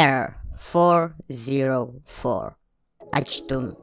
Air 404. Ачтун.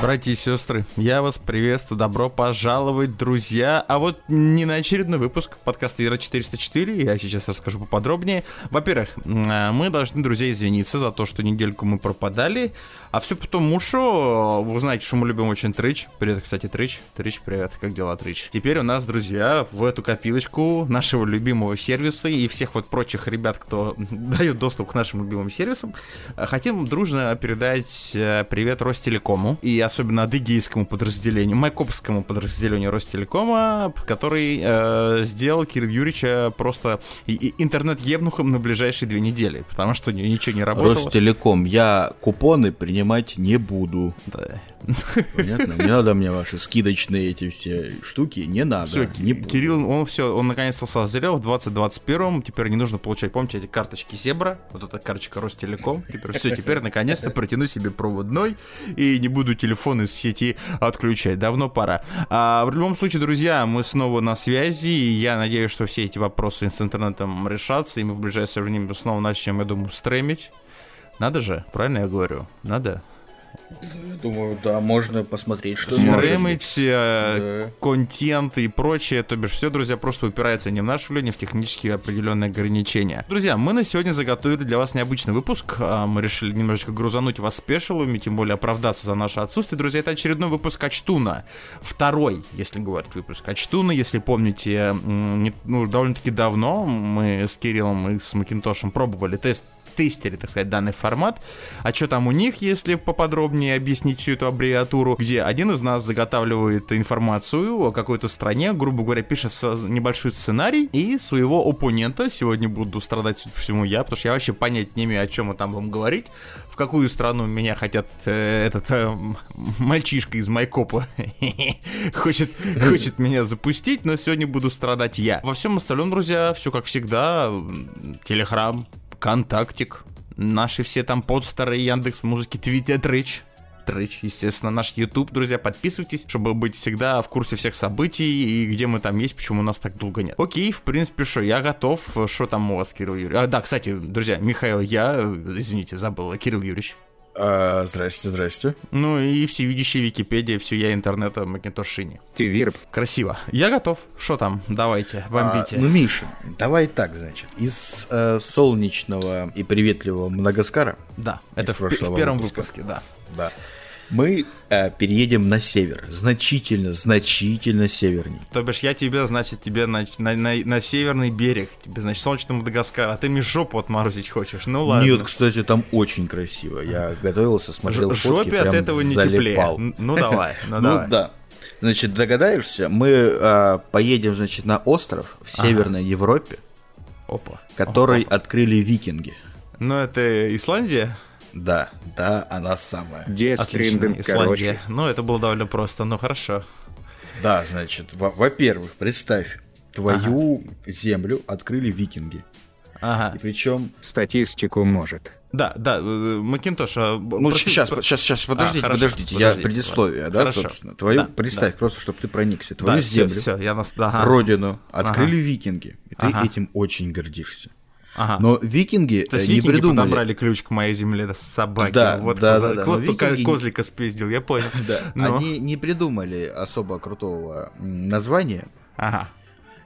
Братья и сестры, я вас приветствую, добро пожаловать, друзья. А вот не на очередной выпуск подкаста Ира 404, я сейчас расскажу поподробнее. Во-первых, э, мы должны, друзья, извиниться за то, что недельку мы пропадали, а все потому, что вы знаете, что мы любим очень Трич. Привет, кстати, Трич. Трич, привет, как дела, Трич? Теперь у нас, друзья, в эту копилочку нашего любимого сервиса и всех вот прочих ребят, кто дает доступ к нашим любимым сервисам, хотим дружно передать э, привет Ростелекому и особенно адыгейскому подразделению, майкопскому подразделению Ростелекома, который э, сделал Кирилл Юрьевича просто интернет-евнухом на ближайшие две недели, потому что ничего не работало. Ростелеком, я купоны принимать не буду. Да. Понятно? Не надо мне ваши скидочные эти все штуки, не надо. Все, не Кирилл, он все, он наконец-то созрел в 2021 теперь не нужно получать, помните, эти карточки Зебра, вот эта карточка Ростелеком, теперь все, теперь наконец-то протяну себе проводной и не буду телефон из сети отключать, давно пора. А, в любом случае, друзья, мы снова на связи, и я надеюсь, что все эти вопросы с интернетом решатся, и мы в ближайшее время снова начнем, я думаю, стремить. Надо же, правильно я говорю? Надо? Думаю, да, можно посмотреть, что Стримить, э, да. контент и прочее. То бишь, все, друзья, просто упирается не в наше влияние, в технические определенные ограничения. Друзья, мы на сегодня заготовили для вас необычный выпуск. А, мы решили немножечко грузануть вас спешилами, тем более оправдаться за наше отсутствие. Друзья, это очередной выпуск Ачтуна. Второй, если говорить выпуск Ачтуна. Если помните, ну, довольно-таки давно мы с Кириллом и с Макинтошем пробовали тест тестере, так сказать, данный формат. А что там у них, если поподробнее объяснить всю эту аббревиатуру, где один из нас заготавливает информацию о какой-то стране, грубо говоря, пишет небольшой сценарий, и своего оппонента, сегодня буду страдать всему я, потому что я вообще понять не имею, о чем мы там будем говорить, в какую страну меня хотят э, этот э, мальчишка из Майкопа хочет, хочет меня запустить, но сегодня буду страдать я. Во всем остальном, друзья, все как всегда, Телеграм, Контактик, наши все там подстеры, Яндекс Музыки, Твиттер, Трич, Трич, естественно, наш YouTube, друзья, подписывайтесь, чтобы быть всегда в курсе всех событий и где мы там есть, почему у нас так долго нет. Окей, в принципе, что, я готов. Что там у вас, Кирилл Юрьевич? А, да, кстати, друзья, Михаил, я, извините, забыл, Кирилл Юрьевич. А, здрасте, здрасте. Ну и всевидящая Википедия, все я интернета Макинтош Шини. Тивирб. Красиво. Я готов. Что там? Давайте, бомбите. А, ну, Миша, давай так, значит. Из э, солнечного и приветливого Мадагаскара. Да, это в, в первом выпуска. выпуске, да. Да мы э, переедем на север, значительно, значительно северней. То бишь я тебе, значит, тебе на, на, на, на северный берег, тебе, значит, солнечный Мадагаскар, а ты мне жопу отморозить хочешь, ну ладно. Нет, кстати, там очень красиво, я готовился, смотрел Ж- фотки, Жопе от этого не залипал. теплее. Ну давай, ну давай. Ну да. Значит, догадаешься, мы э, поедем, значит, на остров в Северной ага. Европе, Опа. который Опа. открыли викинги. Ну это Исландия? Да, да, она самая. Дестринген, короче. Ну, это было довольно просто, но хорошо. Да, значит, во-первых, представь, твою ага. землю открыли викинги. Ага. И причем... Статистику может. Да, да, э, Макинтош... А, ну, проси... сейчас, сейчас, сейчас, подождите, а, хорошо, подождите, подождите, я предисловие, ладно. да, хорошо. собственно. Твою, да, представь, да. просто, чтобы ты проникся. Твою да, землю, все, все, я нас... ага. родину открыли ага. викинги. И ты ага. этим очень гордишься. Ага. Но викинги То есть не викинги придумали... подобрали ключ к моей земле, с собаки. Да, вот да, коз... да, да. Вот викинги... козлика спиздил, я понял. Да, Но... они не придумали особо крутого названия. Ага.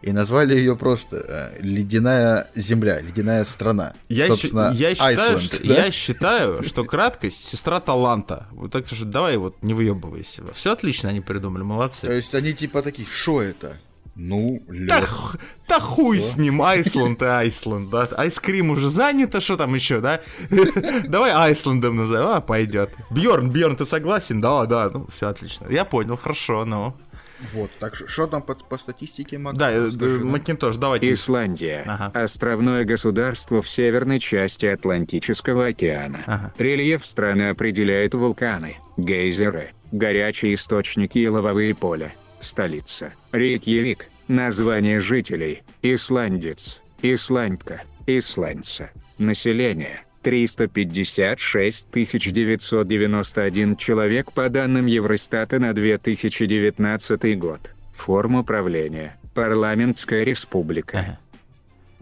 И назвали ее просто э, «Ледяная земля», «Ледяная страна». Я, Собственно, я, считаю, что, да? я считаю, что краткость – сестра таланта. Вот так что давай вот не выебывайся. Все отлично они придумали, молодцы. То есть они типа такие, что это? Ну, лед. Да, да хуй с ним, Айсланд и Айсланд, да. Айскрим уже занято, что там еще, да? Давай Айсландом назовем, а, пойдет. Бьорн, Бьорн, ты согласен? Да, да, ну, все отлично. Я понял, хорошо, ну. Вот, так что там по, по статистике, Мак? Да, э, Макинтош, давайте. Исландия. Ага. Островное государство в северной части Атлантического океана. Ага. Рельеф страны определяют вулканы, гейзеры, горячие источники и лавовые поля. Столица. Рейкьявик. Название жителей. Исландец. Исландка. Исландца. Население. 356 991 человек по данным Евростата на 2019 год. Форма правления. Парламентская республика. Ага.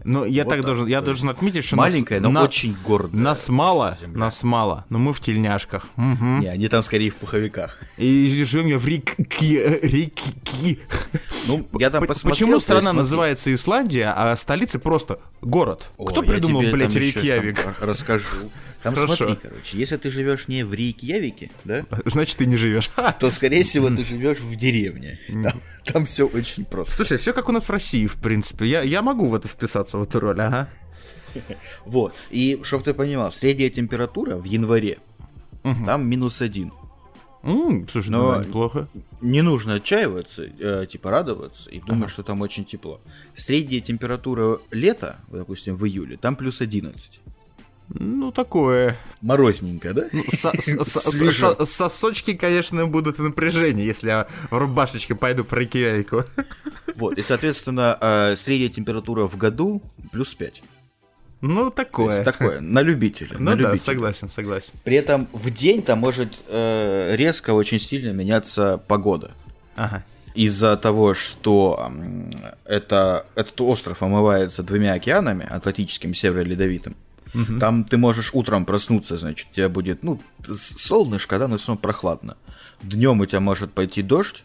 Ну, я вот так, должен, я должен отметить, что маленькая, нас, но на, очень гордая. Нас мало, земля. нас мало, но мы в тельняшках. Угу. Не, они там скорее в пуховиках. И живем я в Рикки. Ну, я там посмотрел. Почему страна называется Исландия, а столица просто город? О, Кто придумал, блядь, Рейкьявик? Расскажу. Там Хорошо. смотри, короче, если ты живешь не в Рейкьявике, да? Значит, ты не живешь. То, скорее всего, ты живешь в деревне. Там, там все очень просто. Слушай, все как у нас в России, в принципе. Я, я могу в это вписаться, в эту роль, ага. Вот. И, чтобы ты понимал, средняя температура в январе, угу. там минус один. Mm, слушай, Но ну, неплохо. Не нужно отчаиваться, э, типа радоваться и думать, ага. что там очень тепло. Средняя температура лета, допустим, в июле, там плюс 11. Ну, такое. Морозненько, да? Ну, сосочки, конечно, будут в напряжении, если я в рубашечке пойду про Рейкьявику. Вот, и, соответственно, э, средняя температура в году плюс 5. Ну, такое. такое, на любителя. Ну на да, любителя. согласен, согласен. При этом в день там может э, резко очень сильно меняться погода. Ага. Из-за того, что это, этот остров омывается двумя океанами, Атлантическим и Северо-Ледовитым, Угу. Там ты можешь утром проснуться, значит, у тебя будет, ну, солнышко, да, но все равно прохладно. Днем у тебя может пойти дождь,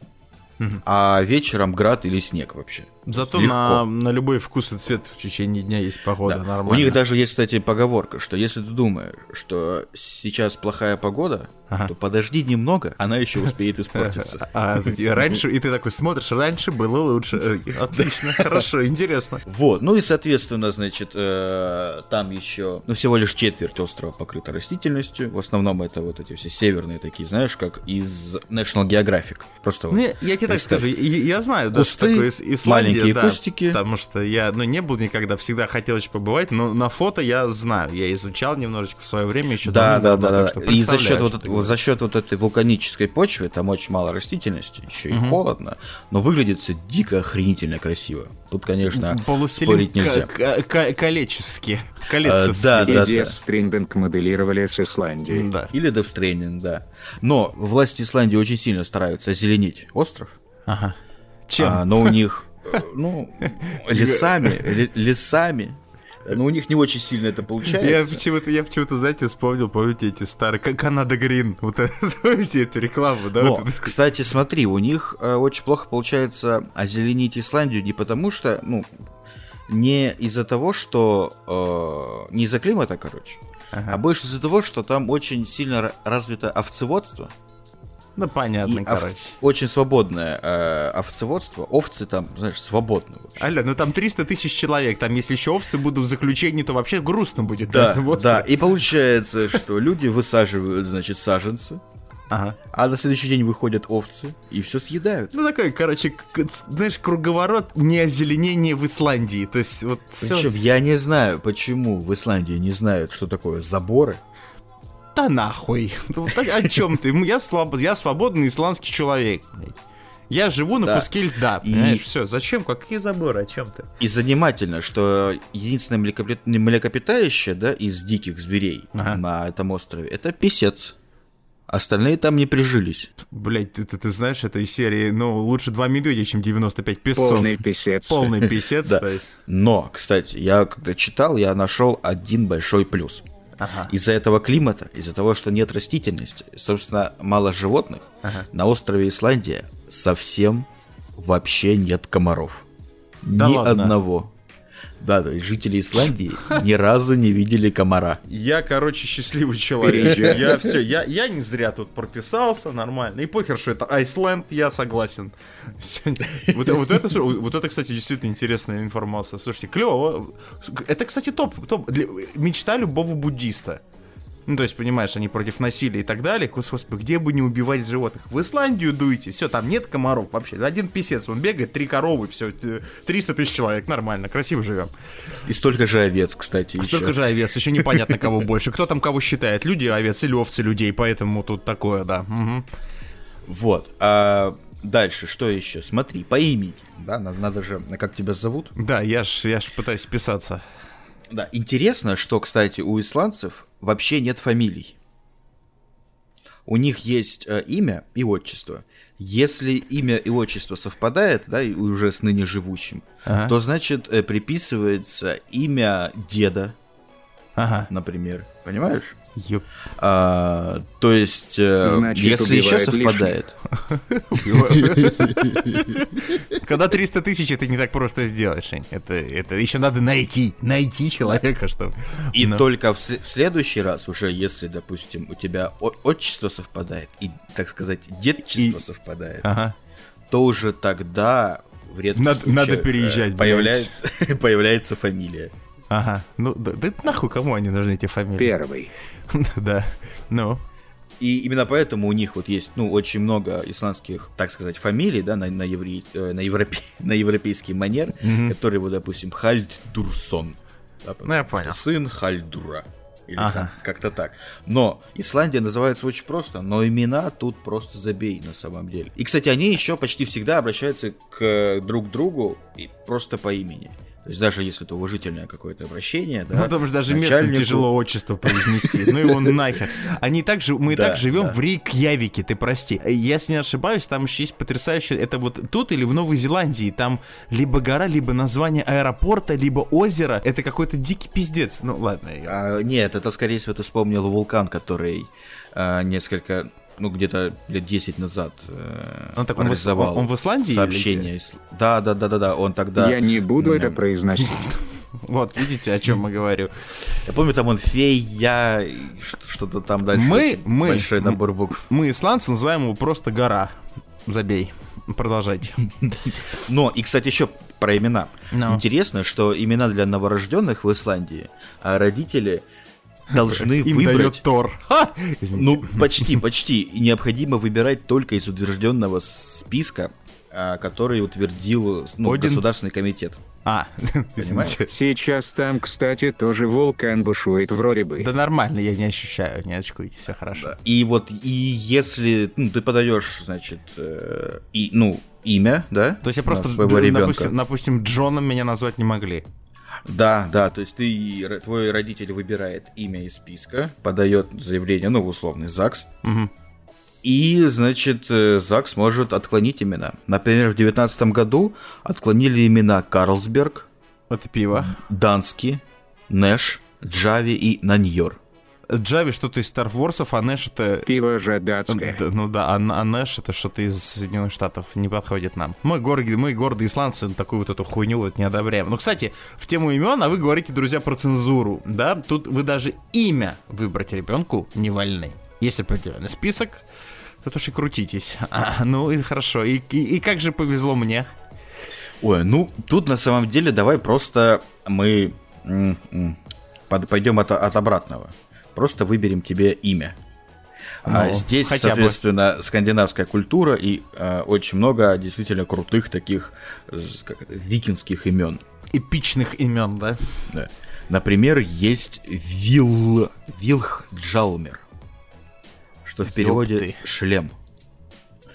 угу. а вечером град или снег вообще. Зато на, на любой вкус и цвет в течение дня есть погода, да. нормально. У них даже есть, кстати, поговорка, что если ты думаешь, что сейчас плохая погода, ага. то подожди немного, она еще успеет испортиться. А, раньше, и ты такой смотришь, раньше было лучше. Э, отлично, хорошо, интересно. Вот, ну и, соответственно, значит, э, там еще, ну, всего лишь четверть острова покрыта растительностью. В основном это вот эти все северные такие, знаешь, как из National Geographic. Просто ну, я тебе так скажу, я знаю, да, что такое Исландия маленькие да, кустики. Потому что я, ну, не был никогда, всегда хотел очень побывать, но на фото я знаю, я изучал немножечко в свое время еще. Да, да, да, да. И за счет вот, вот за счет вот этой вулканической почвы там очень мало растительности, еще и угу. холодно, но выглядит все дико охренительно красиво. Тут, конечно, спорить нельзя. Колечевски. А, да, да, да. Стрейнбинг моделировали с Исландией. Да. Или Девстрейнинг, да. Но власти Исландии очень сильно стараются озеленить остров. Ага. Чем? А, но у них ну, лесами, лесами. Но у них не очень сильно это получается. Я почему-то, я почему-то, знаете, вспомнил, помните, эти старые, как Канада Грин, вот помните эту рекламу, да? Но, кстати, смотри, у них э, очень плохо получается озеленить Исландию не потому что, ну, не из-за того, что... Э, не из-за климата, короче, ага. а больше из-за того, что там очень сильно развито овцеводство. Ну, понятно, и короче. Овц... Очень свободное э, овцеводство. Овцы там, знаешь, свободны вообще. Алло, ну там 300 тысяч человек. Там, если еще овцы будут в заключении, то вообще грустно будет. Да, да. И получается, что люди высаживают, значит, саженцы. Ага. А на следующий день выходят овцы и все съедают. Ну такой, короче, знаешь, круговорот не озеленение в Исландии. То есть вот. Причем все... я не знаю, почему в Исландии не знают, что такое заборы да нахуй. Ну, о чем ты? Я, слаб... я свободный исландский человек. Я живу на да. куске льда, понимаешь? И... Все, зачем? Какие заборы? О чем ты? И занимательно, что единственное млекопитающее, да, из диких зверей ага. на этом острове, это писец. Остальные там не прижились. Блять, ты, ты, ты знаешь, это из серии, ну, лучше два медведя, чем 95 песцов. Полный писец. Полный писец, да. Но, кстати, я когда читал, я нашел один большой плюс – Ага. Из-за этого климата, из-за того, что нет растительности, собственно, мало животных, ага. на острове Исландия совсем вообще нет комаров. Да Ни ладно? одного. Да, то есть жители Исландии ни разу не видели комара. Я, короче, счастливый человек. Я все, я, я не зря тут прописался, нормально. И похер, что это Айсленд, я согласен. Все. Вот, вот, это, вот это, кстати, действительно интересная информация. Слушайте, клево. Это, кстати, топ. топ. Для, мечта любого буддиста. Ну, то есть, понимаешь, они против насилия и так далее. Господи, где бы не убивать животных? В Исландию дуйте, все, там нет комаров вообще. Один писец, он бегает, три коровы, все, 300 тысяч человек, нормально, красиво живем. И столько же овец, кстати, еще. Столько же овец, еще непонятно, кого больше. Кто там кого считает, люди овец или овцы людей, поэтому тут такое, да. Угу. Вот. А дальше, что еще? Смотри, по имени, да, надо, надо же, как тебя зовут? Да, я ж, я ж пытаюсь писаться. Да, интересно, что, кстати, у исландцев вообще нет фамилий. У них есть э, имя и отчество. Если имя и отчество совпадает, да, и уже с ныне живущим, ага. то значит э, приписывается имя деда, ага. например. Понимаешь? Йоп. А, то есть, э, Значит, если еще совпадает. Когда 300 тысяч, это не так просто сделать, Шень. Это, это еще надо найти, найти человека, чтобы... И только в, следующий раз уже, если, допустим, у тебя отчество совпадает, и, так сказать, детчество совпадает, то уже тогда в редких надо, надо переезжать, э, появляется, появляется фамилия. Ага, ну да, да нахуй кому они нужны эти фамилии? Первый. да, ну. И именно поэтому у них вот есть, ну, очень много исландских, так сказать, фамилий, да, на, на, евре, э, на, европе, на европейский манер, mm-hmm. которые, вот, допустим, Хальдурсон. Да, ну, я понял. Сын Хальдура. Или ага. как-то так. Но Исландия называется очень просто, но имена тут просто забей на самом деле. И, кстати, они еще почти всегда обращаются к друг другу и просто по имени. То есть даже если это уважительное какое-то обращение, да. Ну, потому что даже начальнику... местным тяжело отчество произнести. Ну его нахер. Они также, мы так живем в Рейкьявике, ты прости. Если не ошибаюсь, там еще есть потрясающее, это вот тут или в Новой Зеландии, там либо гора, либо название аэропорта, либо озеро. Это какой-то дикий пиздец. Ну ладно. А, нет, это скорее всего ты вспомнил вулкан, который а, несколько ну, где-то лет 10 назад э, он, так, он, в, он, он в Исландии? Сообщение. Да, да, да, да, да, он тогда... Я не буду это произносить. Вот, видите, о чем мы говорим. Я помню, там он фея, что-то там дальше. Мы, мы, большой набор букв. Мы, исландцы, называем его просто гора. Забей. Продолжайте. Но, и, кстати, еще про имена. No. Интересно, что имена для новорожденных в Исландии, а родители должны Им выбрать... дает Тор. Ха! Ну, почти, почти. И необходимо выбирать только из утвержденного списка, а, который утвердил ну, Один... Государственный комитет. А, извините. Сейчас там, кстати, тоже вулкан бушует вроде бы. Да нормально, я не ощущаю, не очкуйте, все хорошо. Да. И вот, и если ну, ты подаешь, значит, э, и, ну, имя, да? То есть я просто, своего ребенка. Допустим, допустим, Джоном меня назвать не могли. Да, да, то есть ты, твой родитель выбирает имя из списка, подает заявление, ну, в условный ЗАГС, угу. и, значит, э, ЗАГС может отклонить имена. Например, в 2019 году отклонили имена Карлсберг, это пиво, Дански, Нэш, Джави и Наньор. Джави что-то из Star Wars, а Нэш это... Пиво же датское. Ну да, а, а Нэш это что-то из Соединенных Штатов, не подходит нам. Мы, горги, мы гордые исландцы, такую вот эту хуйню вот не одобряем. Ну, кстати, в тему имен, а вы говорите, друзья, про цензуру, да? Тут вы даже имя выбрать ребенку не вольны. Если определенный список, то уж и крутитесь. А, ну и хорошо. И, и, и как же повезло мне? Ой, ну тут на самом деле давай просто мы пойдем от, от обратного просто выберем тебе имя. А ну, здесь, соответственно, бы. скандинавская культура и э, очень много действительно крутых таких как это, викинских имен. Эпичных имен, да? Да. Например, есть Вил... Вилх Джалмер, что в переводе шлем.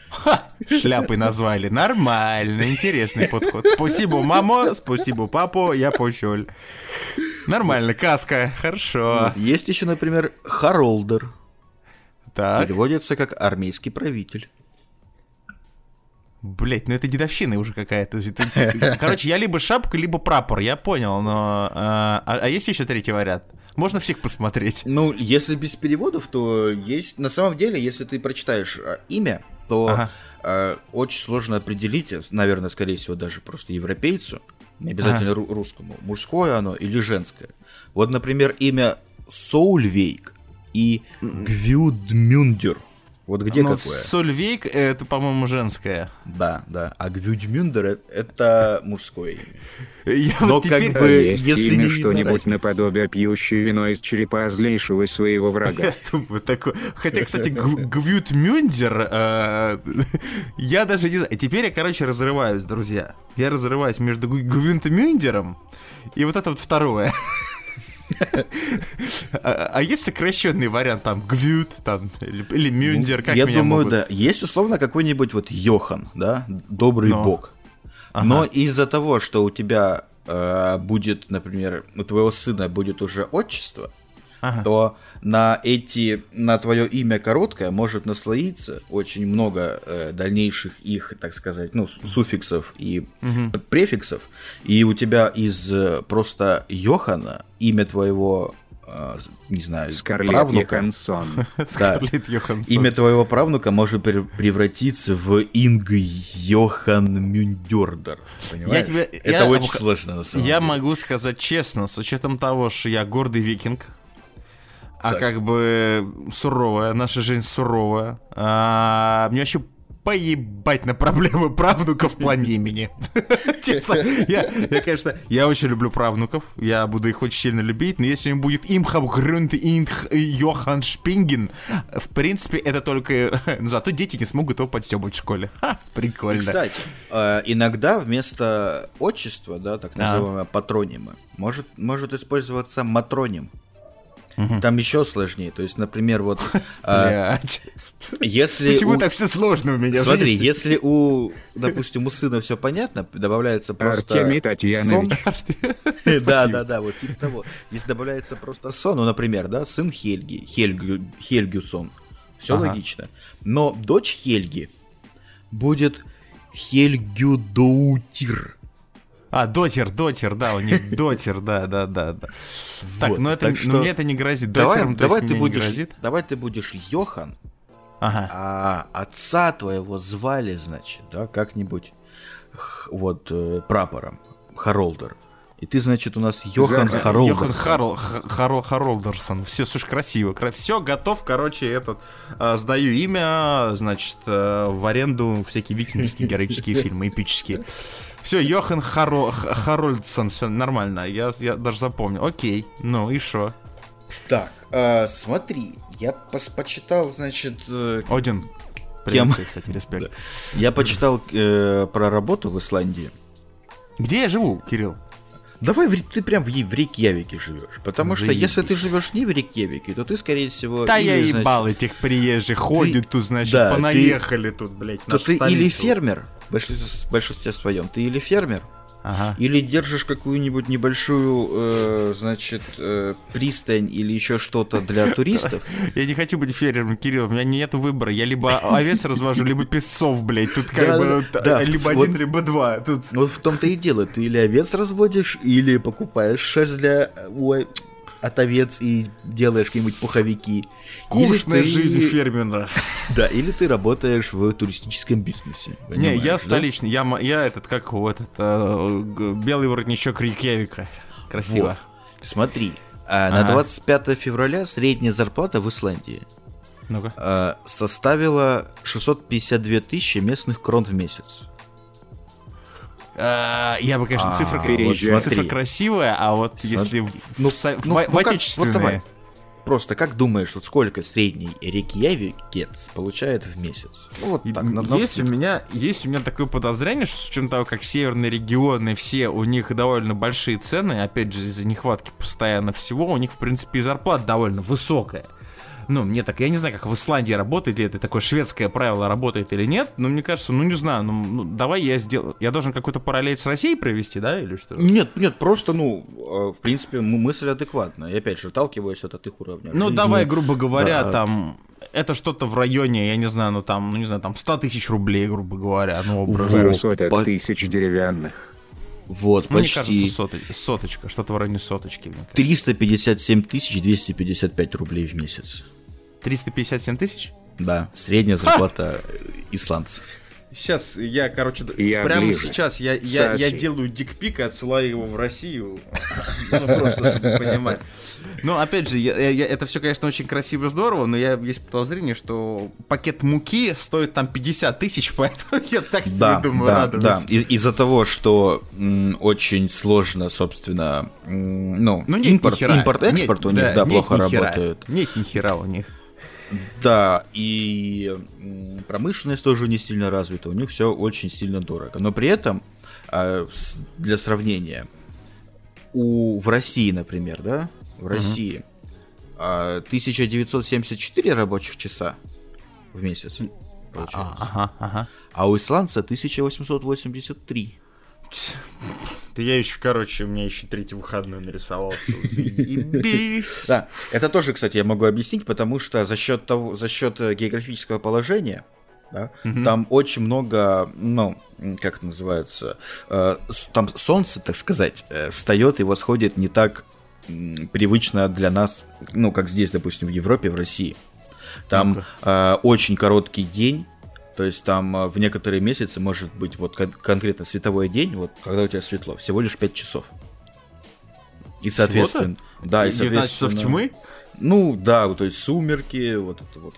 Ха, шляпой назвали. Нормально, интересный подход. Спасибо, мамо, спасибо, папу, я пошел. Нормально, каска, хорошо. Есть еще, например, Харолдер. Так. Переводится как армейский правитель. Блять, ну это дедовщина уже какая-то. Короче, я либо шапка, либо прапор, я понял, но... А, а, а есть еще третий вариант? Можно всех посмотреть. Ну, если без переводов, то есть... На самом деле, если ты прочитаешь а, имя, то ага. а, очень сложно определить, наверное, скорее всего, даже просто европейцу, не обязательно ага. русскому, мужское оно или женское. Вот, например, имя Соульвейк и Гвюдмюндер – вот где Но какое? Сольвейк это, по-моему, женское. Да, да. А Гвюдмюндер это мужское Я Но вот как бы, есть если имя что-нибудь наподобие пьющее вино из черепа злейшего своего врага. Хотя, кстати, Гвюдмюндер, э, я даже не знаю. Теперь я, короче, разрываюсь, друзья. Я разрываюсь между Гвюдмюндером и вот это вот второе. А, а есть сокращенный вариант, там, Гвют, там, или, или Мюндер, как Я думаю, могут... да. Есть, условно, какой-нибудь вот Йохан, да, добрый Но. бог. Ага. Но из-за того, что у тебя э, будет, например, у твоего сына будет уже отчество, ага. то на эти, на твое имя короткое может наслоиться очень много э, дальнейших их, так сказать, ну, суффиксов и угу. префиксов, и у тебя из э, просто Йохана имя твоего э, не знаю, Скарлетт правнука. Йоханссон. Да. Йоханссон. Имя твоего правнука может превратиться в Инг Йохан Мюндердер. Понимаешь? Я тебе, Это я, очень сложно на самом Я деле. могу сказать честно, с учетом того, что я гордый викинг, а как бы суровая, наша жизнь суровая. А, мне вообще поебать на проблемы правнуков в плане имени. Честно, я, я, конечно, я очень люблю правнуков, я буду их очень сильно любить, но если им будет Имхам Грюнт Инх Йохан Шпинген, в принципе, это только... Зато дети не смогут его подстебывать в школе. Ха, прикольно. И, кстати, э, иногда вместо отчества, да, так называемого а. патронима, может, может использоваться матроним. Угу. Там еще сложнее. То есть, например, вот... А, если Почему у... так все сложно у меня Смотри, если у, допустим, у сына все понятно, добавляется просто Артемий Татьянович. Да, да, да, вот типа того. Если добавляется просто сон, ну, например, да, сын Хельги, Хельгю, Хельгюсон. Все логично. Но дочь Хельги будет Хельгюдоутир. А, дотер, дотер, да, у них дотер, да, да, да, да. Так, ну это, что... мне это не грозит. Дотером, давай, давай ты будешь, грозит? давай ты будешь Йохан, ага. а отца твоего звали, значит, да, как-нибудь вот э, прапором, Харолдер. И ты, значит, у нас Йохан Харолдерсон. Йохан Харл, Харл, Харолдерсон. Все, слушай, красиво. Все, готов, короче, этот, э, сдаю имя, значит, э, в аренду всякие викингские героические фильмы, эпические. Все, Йохан Харо... Харольдсон, все нормально. Я, я даже запомнил. Окей, ну и что? Так, э, смотри, я пос почитал, значит... Э, Один. Кем? кстати, респект. Я почитал э, про работу в Исландии. Где я живу, Кирилл? Давай ты прям в, в Рейкьявике живешь. Потому Заебись. что если ты живешь не в Рейкьявике, то ты, скорее всего... Да или, я ебал значит, этих приезжих, ходят тут, значит, да, понаехали ты, тут, блядь, То ты столицу. или фермер, в большинстве, в большинстве своем, ты или фермер, Ага. Или держишь какую-нибудь небольшую, э, значит, э, пристань или еще что-то для туристов. Я не хочу быть фермером, Кирилл, у меня нет выбора. Я либо овец развожу, либо песцов, блядь. Тут как бы либо один, либо два. Вот в том-то и дело. Ты или овец разводишь, или покупаешь шерсть для от овец и делаешь какие-нибудь пуховики. Скучная ты... жизнь фермера. Да, или ты работаешь в туристическом бизнесе. Не, я столичный, я, я этот, как вот, это, белый воротничок Рейкьявика. Красиво. Вот. Смотри, ага. на 25 февраля средняя зарплата в Исландии ну составила 652 тысячи местных крон в месяц. Э, я бы, конечно, цифра, цифра красивая, а вот если ну, ну, в отечественные... Просто как думаешь, вот сколько средний рекьявикец получает в месяц? Ну, вот так, на есть, у меня, есть у меня такое подозрение, что с учетом того, как северные регионы все, у них довольно большие цены, опять же, из-за нехватки постоянно всего, у них, в принципе, и зарплата довольно высокая ну, мне так, я не знаю, как в Исландии работает, или это такое шведское правило работает или нет, но мне кажется, ну, не знаю, ну, ну давай я сделаю, я должен какой-то параллель с Россией провести, да, или что? Нет, нет, просто, ну, э, в принципе, мысль адекватная, и опять же, отталкиваюсь от их уровня Ну, жизни. давай, грубо говоря, да. там, это что-то в районе, я не знаю, ну, там, ну, не знаю, там, 100 тысяч рублей, грубо говоря, ну. Соток по... тысяч деревянных. Вот, ну, почти. Мне кажется, соточка, что-то в районе соточки. 357 тысяч 255 рублей в месяц. 357 тысяч? Да, средняя зарплата Ха! исландца. Сейчас я, короче, я прямо ближе. сейчас я, я, я делаю дикпик и отсылаю его в Россию. Ну, просто, чтобы понимать. Ну, опять же, я, я, это все, конечно, очень красиво и здорово, но я есть подозрение, что пакет муки стоит там 50 тысяч, поэтому я так себе да, думаю, да, радуюсь. Да, из-за того, что м, очень сложно, собственно, м, ну, ну нет, импорт, импорт-экспорт у них, да, да плохо работает. Нет, ни хера у них. Да, и промышленность тоже не сильно развита, у них все очень сильно дорого. Но при этом, а, для сравнения, у, в России, например, да, в России угу. 1974 рабочих часа в месяц получается. Ага, ага. А у исландца 1883. Да я еще, короче, у меня еще третий выходной нарисовался. Да, это тоже, кстати, я могу объяснить, потому что за счет того, за счет э, географического положения, да, там очень много, ну, как это называется, э, там солнце, так сказать, э, встает и восходит не так привычно для нас, ну, как здесь, допустим, в Европе, в России. Там э, очень короткий день, то есть там э, в некоторые месяцы может быть вот кон- конкретно световой день, вот когда у тебя светло, всего лишь 5 часов. И соответственно... Всего-то? Да, и соответственно... часов тьмы? Ну да, то есть сумерки, вот это вот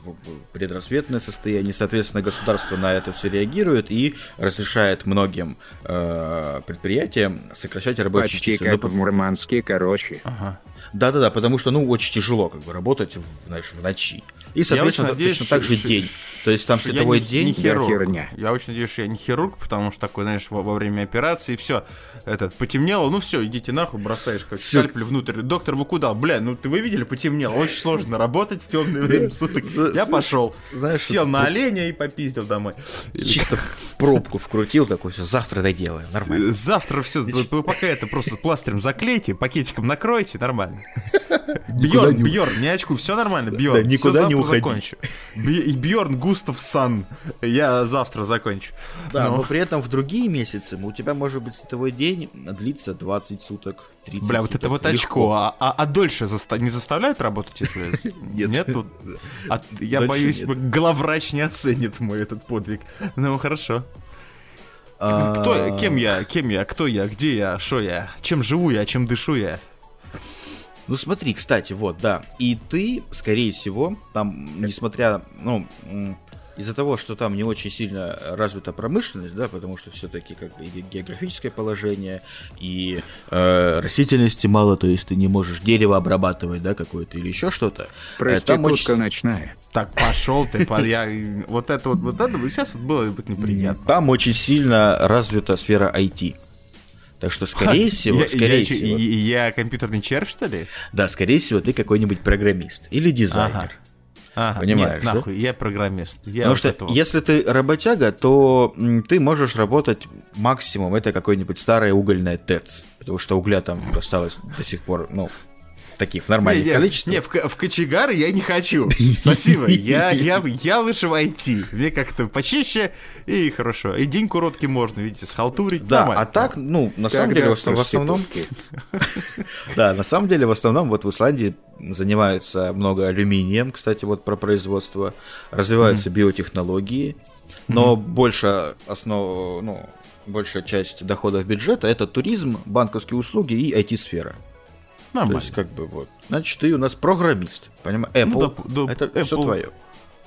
предрассветное состояние, соответственно, государство на это все реагирует и разрешает многим э, предприятиям сокращать рабочие Почти часы. как ну, в Мурманске, короче. Ага. Да-да-да, потому что, ну, очень тяжело как бы работать, в, знаешь, в ночи. И, соответственно, надеюсь, точно так же день. То есть там световой я день. Не хирург. Херня. Я очень надеюсь, что я не хирург, потому что такой, знаешь, во, во время операции все, этот, потемнело, ну все, идите нахуй, бросаешь как скальпель внутрь. Доктор, вы куда? Бля, ну ты вы видели, потемнело. Очень сложно работать в темное время суток. Я пошел, сел на оленя и попиздил домой. Чисто пробку вкрутил такой, все, завтра доделаем, нормально. Завтра все, пока это просто пластырем заклейте, пакетиком накройте, нормально. Бьорн, Бьорн, не очку, все нормально, Бьорн. Никуда не уходи. закончу. Бьорн Густавсон, я завтра закончу. Да, но... но при этом в другие месяцы у тебя может быть световой день длится 20 суток, 30 Бля, вот это вот очко, а, а, а дольше заста- не заставляют работать, если... Нет. Нет? Тут... А, я боюсь, нет. главврач не оценит мой этот подвиг. Ну, хорошо. А, кто, кем я, кем я, кто я, где я, что я, чем живу я, чем дышу я? Ну смотри, кстати, вот, да. И ты, скорее всего, там, несмотря, ну, из-за того, что там не очень сильно развита промышленность, да, потому что все-таки как бы и географическое положение, и э, растительности мало, то есть ты не можешь дерево обрабатывать, да, какое-то или еще что-то. Проститутка там очень... ночная. Так, пошел ты, я... вот это вот, вот это сейчас вот было бы неприятно. Там очень сильно развита сфера IT. Так что, скорее всего, я, скорее я, всего... Я, я компьютерный червь, что ли? Да, скорее всего, ты какой-нибудь программист или дизайнер. Ага. Ага, Понимаешь, нет, нахуй, да? я программист. Я Потому вот что этого. если ты работяга, то ты можешь работать максимум, это какой-нибудь старая угольная ТЭЦ, потому что угля там осталось до сих пор, ну, таких в нормальных не, количествах. Не, в, в кочегары я не хочу. Спасибо. Я, я, я лучше в IT. Мне как-то почище и хорошо. И день короткий можно, видите, схалтурить. Да, а так, ну, на самом деле, в основном... Да, на самом деле, в основном, вот в Исландии занимается много алюминием, кстати, вот про производство. Развиваются биотехнологии. Но больше основ, ну, большая часть доходов бюджета это туризм, банковские услуги и IT-сфера. Нормально. То есть, как бы вот. Значит, ты у нас программист. Понимаешь? Apple. Ну, да, да, это Apple. все твое.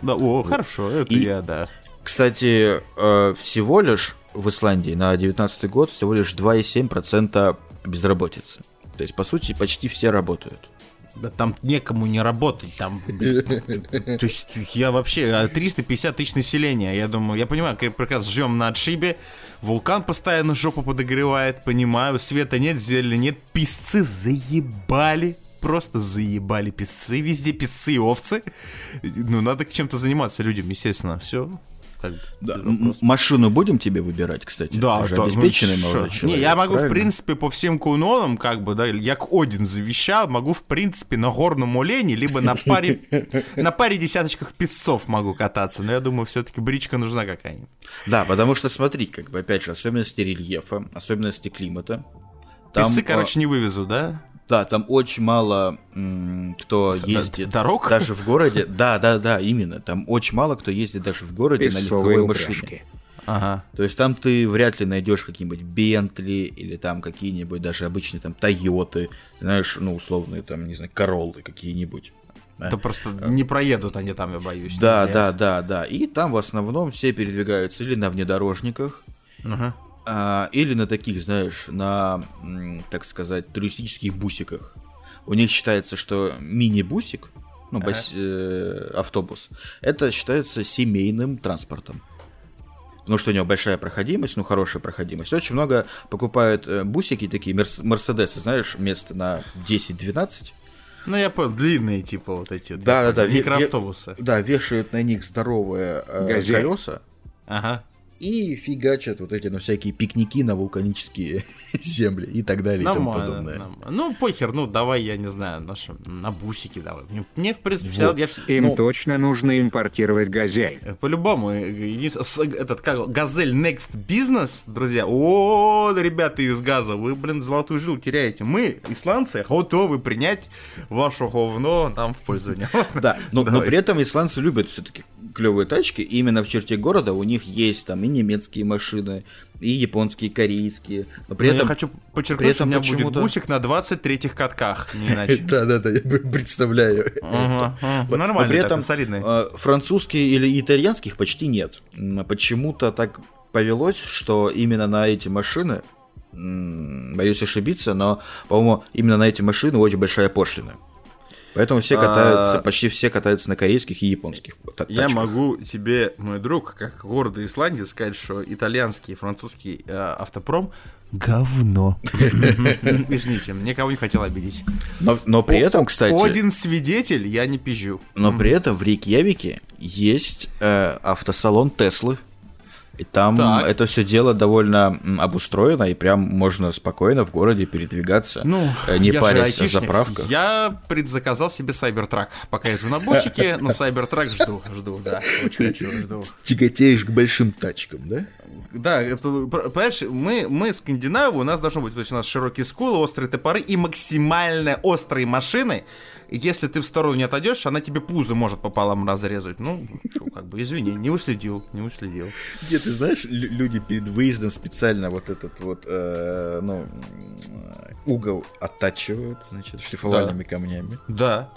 Да, о, хорошо, это и, я, да. Кстати, э, всего лишь в Исландии на 19 год всего лишь 2,7% безработицы. То есть, по сути, почти все работают. Да там некому не работать, там... То есть я вообще... 350 а, тысяч населения, я думаю, я понимаю, как прекрасно живем на отшибе, вулкан постоянно жопу подогревает, понимаю, света нет, зелени нет, песцы заебали, просто заебали. Песцы, везде песцы и овцы. Ну, надо чем-то заниматься людям, естественно, все как да. Машину будем тебе выбирать, кстати? Да, Ты же да, обеспеченный ну, молодой человек. Не, я могу, правильно? в принципе, по всем кунонам, как бы, да, як Один завещал, могу, в принципе, на горном олене, либо на паре, на паре десяточках песцов могу кататься, но я думаю, все-таки бричка нужна какая-нибудь. Да, потому что, смотри, как бы, опять же, особенности рельефа, особенности климата. Там, Песцы, короче, не вывезу, да? Да, там очень мало м, кто ездит. Дорог? Даже в городе. Да, да, да, именно. Там очень мало кто ездит даже в городе на легковой машине. Ага. То есть там ты вряд ли найдешь какие-нибудь Бентли или там какие-нибудь даже обычные там Тойоты, знаешь, ну условные там, не знаю, Короллы какие-нибудь. Да? Это просто не проедут они там, я боюсь. Да, да, да, да. И там в основном все передвигаются или на внедорожниках, ага или на таких, знаешь, на, так сказать, туристических бусиках. У них считается, что мини-бусик, ну, ага. бас, э, автобус, это считается семейным транспортом. Потому что у него большая проходимость, ну, хорошая проходимость. Очень много покупают э, бусики такие, мерс, мерседесы, знаешь, место на 10-12. Ну, я понял, длинные, типа, вот эти да, да, да, микроавтобусы. Ве- да, вешают на них здоровые э, колеса. Ага и фигачат вот эти на всякие пикники на вулканические земли и так далее нормально, и тому подобное. Нормально. Ну, похер, ну давай, я не знаю, наши, на бусики давай. Мне, мне в принципе, Вот. я, Им ну, точно нужно импортировать газель. Э, По-любому, э, с- этот, как, Газель Next Business, друзья, о, ребята из газа, вы, блин, золотую жилу теряете. Мы, исландцы, готовы принять ваше говно там в пользование. Да, но, при этом исландцы любят все-таки клевые тачки. И именно в черте города у них есть там и немецкие машины, и японские, и корейские. Но при Но этом... я хочу при подчеркнуть, что у этом меня будет бусик на 23-х катках, не иначе. Да, да, да, я представляю. Нормально, при этом солидный. э, французских или итальянских почти нет. Почему-то так повелось, что именно на эти машины, боюсь ошибиться, но, по-моему, именно на эти машины очень большая пошлина. Поэтому все катаются, А. почти все катаются на корейских и японских та- Я тачках. могу тебе, мой друг, как гордый Исландии, сказать, что итальянский и французский э, автопром говно. Извините, никого не хотел обидеть. Но, но при этом, кстати, Один свидетель, я не пизжу. но при этом в Рейкьявике есть э, автосалон Теслы. И там Так. это все дело довольно обустроено, и прям можно спокойно в городе передвигаться, Ну, э, не я парясь о заправках. Я предзаказал себе Сайбертрак. Пока езжу на бусике, но Сайбертрак жду, жду, да. Очень хочу, жду. Тяготеешь к большим тачкам, да? Да, пр- понимаешь, мы, мы скандинавы, у нас должно быть, то есть у нас широкие скулы, острые топоры и максимально острые машины. Если ты в сторону не отойдешь, она тебе пузо может пополам разрезать. Ну, чё, как бы, извини, не уследил, не уследил. Где ты знаешь, лю- люди перед выездом специально вот этот вот, э, ну, э, угол оттачивают, значит, шлифовальными камнями. Да,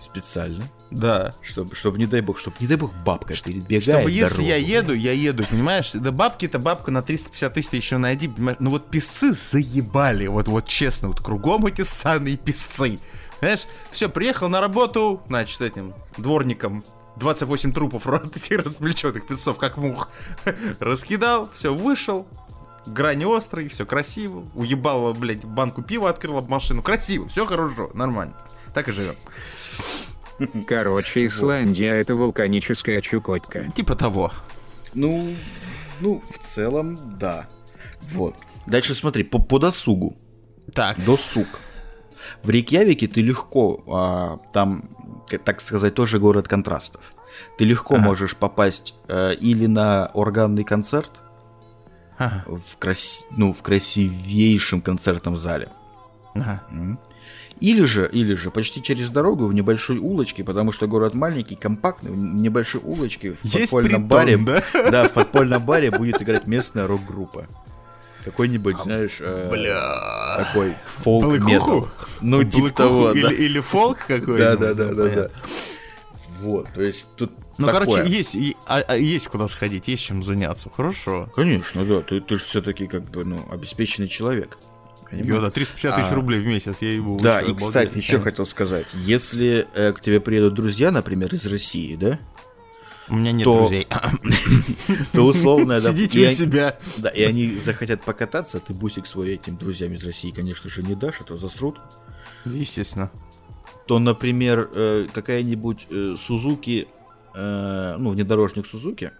Специально. да. Чтобы, чтобы, не дай бог, чтобы, не дай бог, бабка перебегает Чтобы если дорогу. я еду, я еду, понимаешь? Да бабки-то бабка на 350 тысяч ты еще найди, понимаешь? Ну вот песцы заебали, вот, вот честно, вот кругом эти ссаные песцы. Знаешь, все, приехал на работу, значит, этим дворником 28 трупов этих развлеченных песцов, как мух, раскидал, все, вышел, грани острые, все красиво, уебал, блядь, банку пива открыл об машину, красиво, все хорошо, нормально. Так и живем. Короче, Исландия это вулканическая Чукотка. Типа того. Ну, ну, в целом, да. Вот. Дальше смотри, по, по досугу. Так. Досуг. В Рейкьявике ты легко, а, там, так сказать, тоже город контрастов. Ты легко Ага. можешь попасть э, или на органный концерт Ага. в, крас... ну, в красивейшем концертном зале. Ага. Или же, или же почти через дорогу в небольшой улочке, потому что город маленький, компактный, в небольшой улочке в Есть подпольном притон, баре, да? да, в подпольном баре будет играть местная рок-группа. Какой-нибудь, знаешь, э, Бля. такой фолк-метал. Блэкуху? Ну, типа того, или, да. или фолк какой-нибудь. Да, да, да, да, да. понятно. Вот, то есть тут Ну, такое. короче, есть, а- а есть куда сходить, есть чем заняться. Хорошо. Конечно, да, ты, ты же все-таки как бы, ну, обеспеченный человек. Понимаешь? Йо, да, 350 тысяч А. рублей в месяц, я его Да, и, кстати, еще хотел сказать, если э, к тебе приедут друзья, например, из России, да, У меня нет то- друзей. то условно... Сидите у себя. Да, и они захотят покататься, ты бусик свой этим друзьям из России, конечно же, не дашь, а то засрут. Естественно. То, например, э, какая-нибудь э, Сузуки, э, ну, внедорожник Сузуки,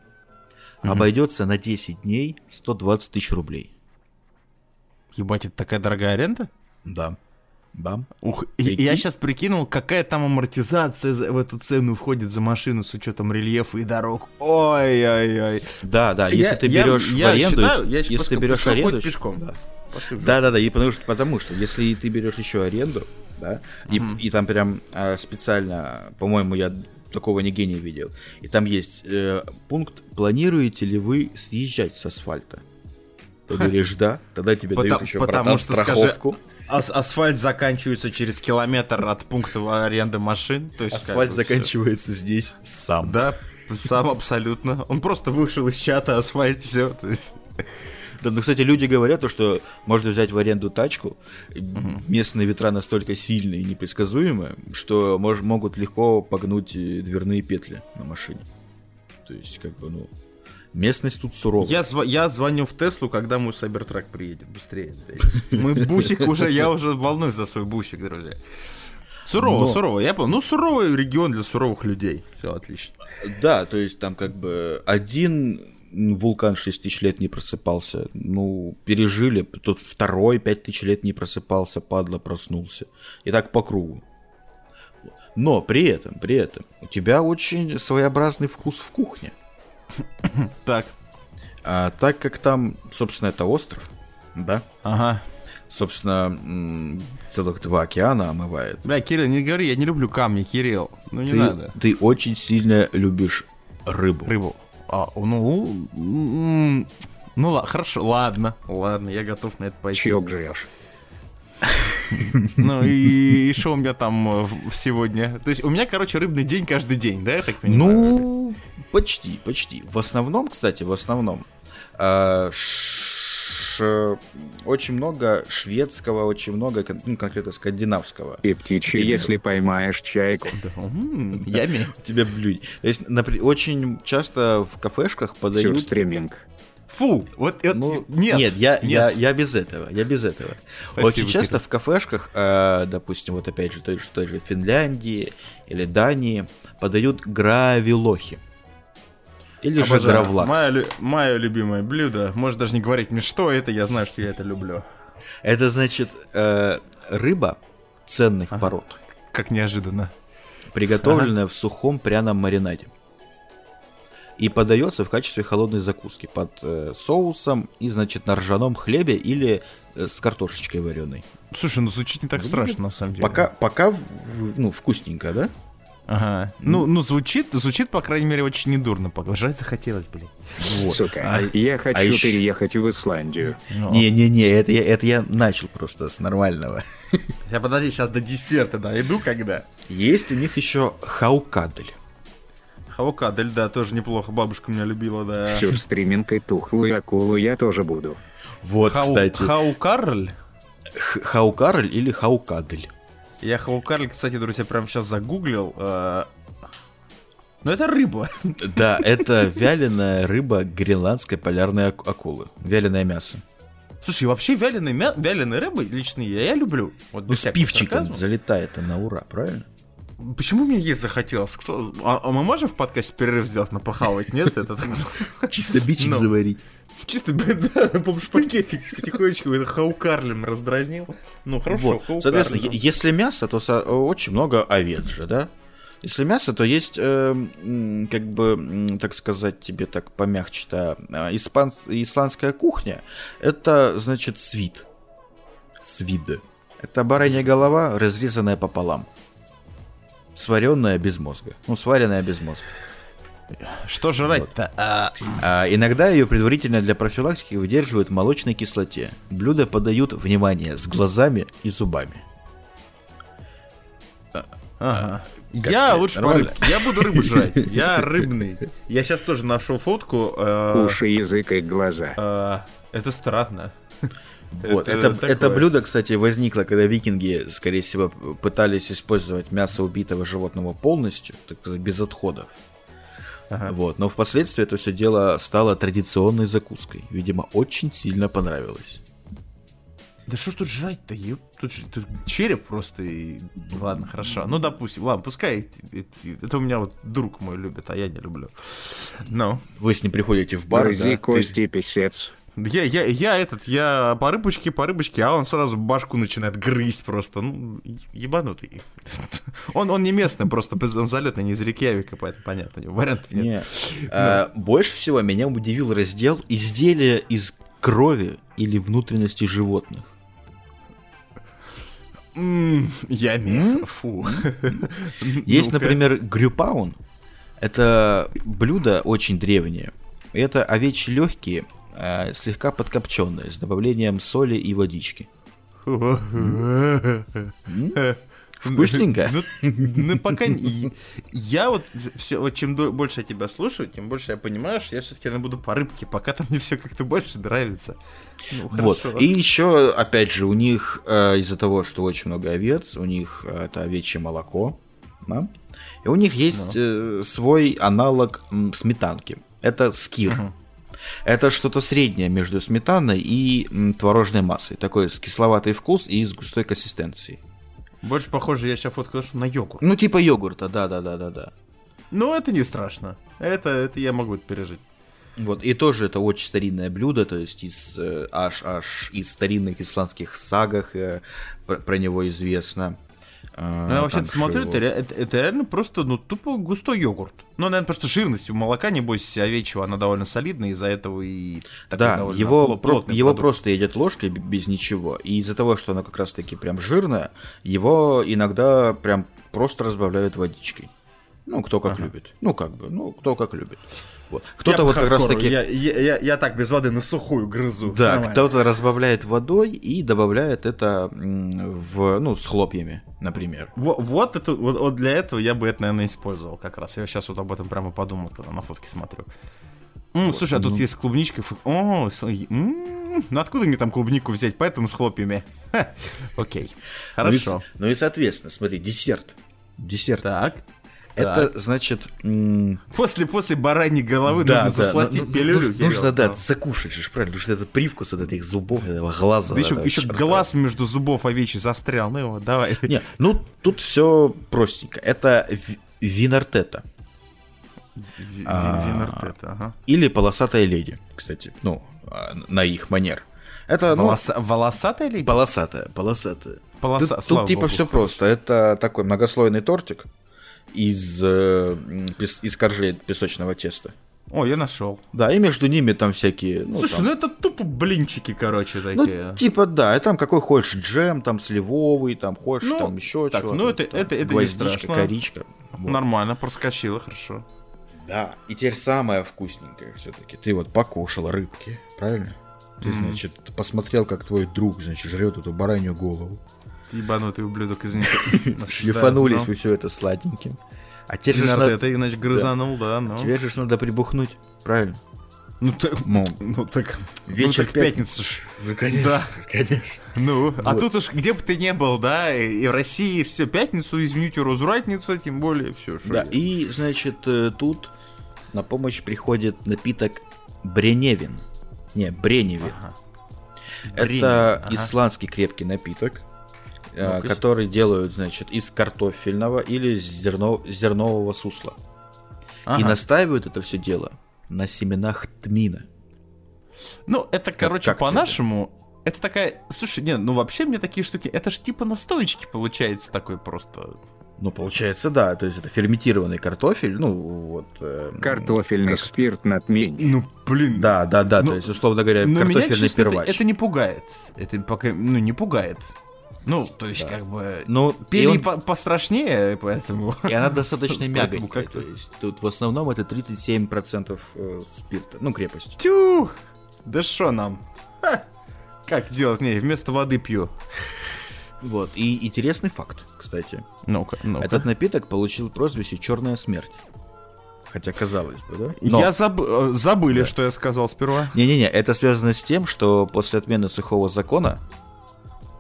обойдется на 10 дней 120 тысяч рублей. Ебать, это такая дорогая аренда? Да. Да. Ух, Прикинь. я сейчас прикинул, какая там амортизация за- в эту цену входит за машину с учетом рельефа и дорог. Ой-ой-ой. Да, да, если Я- ты я- берешь я в аренду, считаю, если, я если ты берешь аренду, пешком. да. Да, да, да, и потому что, потому что если ты берешь еще аренду, да, и, и там прям а, специально, по-моему, я такого нигде не видел, и там есть э, пункт, планируете ли вы съезжать с асфальта? Ты говоришь, да, тогда тебе дают еще потому братан, что, скажи, страховку. Ас- асфальт заканчивается через километр от пункта аренды машин. То есть Асфальт заканчивается здесь сам. Да, сам абсолютно. Он просто вышел из чата, асфальт, все. То есть... Да, ну, кстати, люди говорят, то, что можно взять в аренду тачку. Местные ветра настолько сильные и непредсказуемые, что мож- могут легко погнуть э, дверные петли на машине. То есть, как бы, ну, местность тут суровая. Я, зв- я звоню в Теслу, когда мой Сайбертрак приедет. Быстрее. Мой бусик уже, я уже волнуюсь за свой бусик, друзья. Сурово, Но- сурово, я понял. Ну, суровый регион для суровых людей. Все отлично. Да, то есть там как бы один вулкан 6 тысяч лет не просыпался. Ну, пережили, тут второй 5 тысяч лет не просыпался, падла проснулся. И так по кругу. Но при этом, при этом, у тебя очень своеобразный вкус в кухне. Так. А, так как там, собственно, это остров, да? Ага. Собственно, целых два океана омывает. Бля, Кирилл, не говори, я не люблю камни, Кирилл. Ну не ты, надо. Ты очень сильно любишь рыбу. Рыбу. А, ну, ну, ладно, хорошо, ладно, ладно, я готов на это пойти. Чьёк жрешь? Ну и что у меня там сегодня? То есть у меня, короче, рыбный день каждый день, да, я так понимаю? Ну, почти, почти. В основном, кстати, в основном, э, очень много шведского, очень много, ну, конкретно скандинавского. И птичьи, если поймаешь чайку. Ями. Тебя блюдь. То есть, очень часто в кафешках подают... Сюрстриминг. Фу, вот это, Ну, нет, нет, я, нет. Я, я без этого, я без этого. Спасибо, Очень часто Кирилл. в кафешках, э, допустим, вот опять же, той, же- той же Финляндии или Дании подают гравилохи. Или же Обожаю. гравлакс. Мое, мое любимое блюдо. Можешь даже не говорить мне, что это, я знаю, что я это люблю. Это значит э, рыба ценных пород, Как неожиданно. приготовленная в сухом пряном маринаде. И подается в качестве холодной закуски под э, соусом и, значит, на ржаном хлебе или э, с картошечкой вареной. Слушай, ну звучит не так страшно, на самом деле. Пока, пока, ну, вкусненько, да? Ага. Ну, ну звучит, звучит, по крайней мере, очень недурно. Пока. Жаль, захотелось, блин. Вот. Сука, А- я хочу а ещё- переехать в Исландию. Ну. Не-не-не, это я, это я начал просто с нормального. Я подожди, сейчас до десерта дойду, когда. Есть у них еще хаукадль. Хаукадель, да, тоже неплохо. Бабушка меня любила, да. Сюрстриминг и тухлую акулу я тоже буду. Вот, Хау, кстати, Хаукарль? х- хаукарль или хаукадль. Я Хаукарль, кстати, друзья, прямо сейчас загуглил. э, Ну, это рыба. Да, это вяленая рыба гренландской полярной ак- акулы. Вяленое мясо. Слушай, вообще вяленые, мя... вяленые рыбы лично я, я люблю. Вот Ну, с пивчиком сарказма. залетает она, ура, правильно? Почему мне есть захотелось? Кто... А, а мы можем в подкасте перерыв сделать на похавать? Нет? Это Чисто бичик Ну. заварить. чисто, да, пакетик потихонечку это хаукарлем раздразнил. Ну, хорошо, Вот. Соответственно, если мясо, то очень много овец же, да? Если мясо, то есть, э, как бы, так сказать, тебе так помягче-то, э, испан- исландская кухня, это, значит, свит. Свид. Это баранья голова, разрезанная пополам. Сваренная без мозга. Ну, сваренная без мозга. Что жрать-то? А, А иногда ее предварительно для профилактики выдерживают в молочной кислоте. Блюда подают, внимание, с глазами и зубами. ага. Как Я лучше по рыбке. Я буду рыбу жрать. Я рыбный. Я сейчас тоже нашел фотку. э, Уши, язык и глаза. Это странно. Вот, Это это, такое. это блюдо, кстати, возникло, когда викинги, скорее всего, пытались использовать мясо убитого животного полностью, так сказать, без отходов. Ага. Вот, но впоследствии это все дело стало традиционной закуской. Видимо, очень сильно понравилось. Да что ж тут жрать-то, ёп? Тут, тут череп просто и... Ладно, хорошо. Ну, допустим. Ладно, пускай... Это у меня вот друг мой любит, а я не люблю. Ну. Вы с ним приходите в бар, Грызи да? кости, писец. Я, я, я этот, я по рыбочке, по рыбочке, а он сразу башку начинает грызть просто. Ну, ебанутый. Он, он не местный, просто он залетный, не из Рейкьявика, поэтому понятно, у него вариантов нет. Не. А, больше всего меня удивил раздел изделия из крови или внутренности животных. Ями. Фу. Есть, например, грюпаун. Это блюдо очень древнее. Это овечьи легкие, э, слегка подкопченные, с добавлением соли и водички. Вкусненько? Ну, ну, пока не- я вот все, вот чем больше я тебя слушаю, тем больше я понимаю, что я все-таки буду по рыбке, пока там мне все как-то больше нравится. Ну, Вот. И еще, опять же, у них э, из-за того, что очень много овец, у них э, это овечье молоко. да, И у них есть э, свой аналог м, сметанки. Это скир. Это что-то среднее между сметаной и творожной массой. Такой с кисловатый вкус и с густой консистенцией. Больше похоже, я сейчас фоткаю на йогурт. Ну, типа йогурта, да-да-да-да-да. Но это не страшно. Это, это я могу это пережить. Вот, и тоже это очень старинное блюдо, то есть из, э, аж, аж из старинных исландских сагах э, про, про него известно. А, ну, я вообще смотрю, это, это, это реально просто, ну, тупо густой йогурт. Ну, наверное, просто жирность у молока, небось, овечьего, она довольно солидная, из-за этого и Да, его, про, его просто едят ложкой без ничего. И из-за того, что оно как раз-таки прям жирное, его иногда прям просто разбавляют водичкой. Ну, кто как ага. любит. Ну, как бы, ну, кто как любит. Вот. Кто-то вот как раз таки... Я, я, я, я так без воды на сухую грызу. Да, Нормально. кто-то разбавляет водой и добавляет это в, ну, с хлопьями, например. Вот, вот, это, вот, вот для этого я бы это, наверное, использовал как раз. Я сейчас вот об этом прямо подумал, когда на фотки смотрю. М, вот, слушай, а тут ну... есть клубничка. О, м-м, ну откуда мне там клубнику взять? Поэтому с хлопьями. Окей, хорошо. Ну и, ну и, соответственно, смотри, десерт. Десерт. Так. Это значит... После, после бараньей головы да, нужно да, засластить ну, пилюлю. Ну, нужно, да, закушать же, правильно, потому что этот привкус от этих зубов, этого глаза. Да еще, еще глаз между зубов овечий застрял, ну его, давай. Не, ну тут все простенько. Это винартета. А, винартета, ага. Или полосатая леди, кстати, ну, а, на их манер. Это, ну, волосатая леди? Полосатая, полосатая. Полоса, тут, тут типа все просто. Это такой многослойный тортик из, э, из коржей песочного теста. О, я нашел. Да, и между ними там всякие. Ну, Слушай, там... ну это тупо блинчики, короче, ну, такие. Ну, типа, да, и там какой хочешь джем, там сливовый, там хочешь, ну, там еще так, чего-то. Ну, это, там, это, это не страшно. коричка. Вот. Нормально, проскочило, хорошо. Да, и теперь самое вкусненькое все-таки. Ты вот покушал рыбки, правильно? Ты, mm-hmm. значит, посмотрел, как твой друг, значит, жрет эту баранью голову. Ебанутый ублюдок, извините. Шлифанулись вы все это сладеньким. А теперь же надо... это иначе грызанул, да, но... Теперь же надо прибухнуть, правильно? Ну, так, ну, ну так, вечер ну, так пятница ж. Ну, конечно, да. конечно. Ну, а вот. а тут уж где бы ты не был, да, и в России все, пятницу, извините, развратница, тем более, все. Да, я. и, значит, э, тут на помощь приходит напиток Бреневин. Не, Бреневин. Ага. Это Бреневин, ага. исландский крепкий напиток, ну который делают, значит, из картофельного или зерно, зернового сусла. Ага. И настаивают это все дело на семенах тмина. Ну, это, короче, по-нашему, это такая... Слушай, не, ну вообще мне такие штуки... Это ж типа настоечки получается такой просто... Ну, получается, да. То есть это ферментированный картофель, ну, вот... Э, Картофельный как... спирт на тмине. Ну, блин. Да, да, да. Ну, то есть, условно говоря, картофельный меня, честно, первач. Это, это не пугает. Это пока, ну, не пугает. Ну, то есть, да. как бы. Ну, пили он... по пострашнее, поэтому. И она достаточно мягонькая. То есть, тут в основном это 37% э, спирта. Ну, крепость. Тю! Да что нам? Ха! Как делать? Не, вместо воды пью. Вот. И интересный факт, кстати. Ну-ка, ну Этот напиток получил прозвище Черная смерть. Хотя казалось бы, да? Но... Я заб... Э, забыли, да. что я сказал сперва. Не-не-не, это связано с тем, что после отмены сухого закона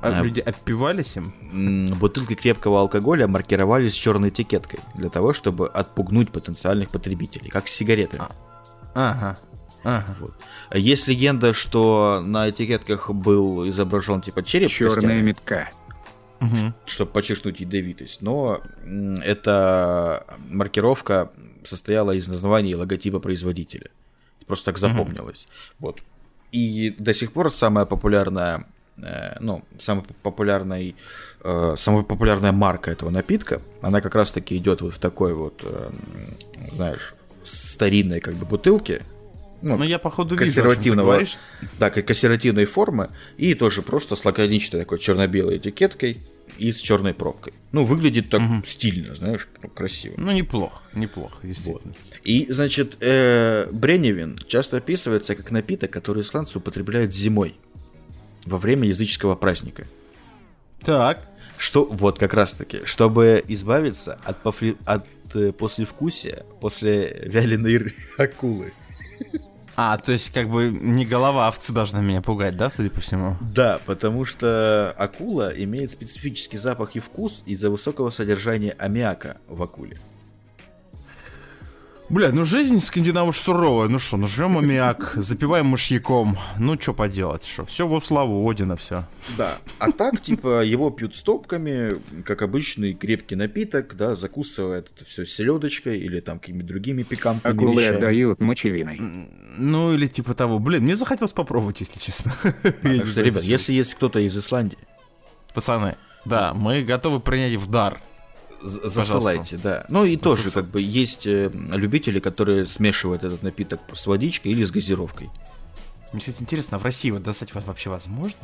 а, а люди опивались им? Бутылки крепкого алкоголя маркировались черной этикеткой для того, чтобы отпугнуть потенциальных потребителей, как с сигаретами. А. Ага. Ага. Вот. Есть легенда, что на этикетках был изображен типа череп. Черная метка. Угу. Чтобы подчеркнуть ядовитость. Но эта маркировка состояла из названия и логотипа производителя. Просто так запомнилось. Угу. Вот. И до сих пор самая популярная Э, ну, самый популярный, э, самая популярная марка этого напитка, она как раз-таки идет вот в такой вот, э, знаешь, старинной как бы бутылке, ну, ну я походу консервативного, вижу, да, консервативной формы и тоже просто с лаконичной такой черно-белой этикеткой и с черной пробкой. Ну, выглядит так угу. стильно, знаешь, ну, красиво. Ну, неплохо, неплохо, действительно. Вот. И, значит, э, Бреневин часто описывается как напиток, который исландцы употребляют зимой во время языческого праздника. Так. Что, вот как раз таки, чтобы избавиться от, пофли, от э, послевкусия после вяленой акулы. А, то есть как бы не голова овцы должна меня пугать, да, судя по всему? Да, потому что акула имеет специфический запах и вкус из-за высокого содержания аммиака в акуле. Бля, ну жизнь скандинавов суровая. Ну что, ну жрем аммиак, запиваем мышьяком. Ну что поделать, что? Все во славу Одина, все. Да. А так, типа, его пьют стопками, как обычный крепкий напиток, да, закусывает это все селедочкой или там какими-то другими пикантными Акулы вещами. отдают мочевиной. Ну или типа того. Блин, мне захотелось попробовать, если честно. Так что, ребят, если есть кто-то из Исландии, Пацаны, да, мы готовы принять в дар. Засылайте, да. Ну и тоже, Засыл- как бы, есть э, любители, которые смешивают этот напиток с водичкой или с газировкой. Мне, кстати, интересно, в России вот достать вас вообще возможно?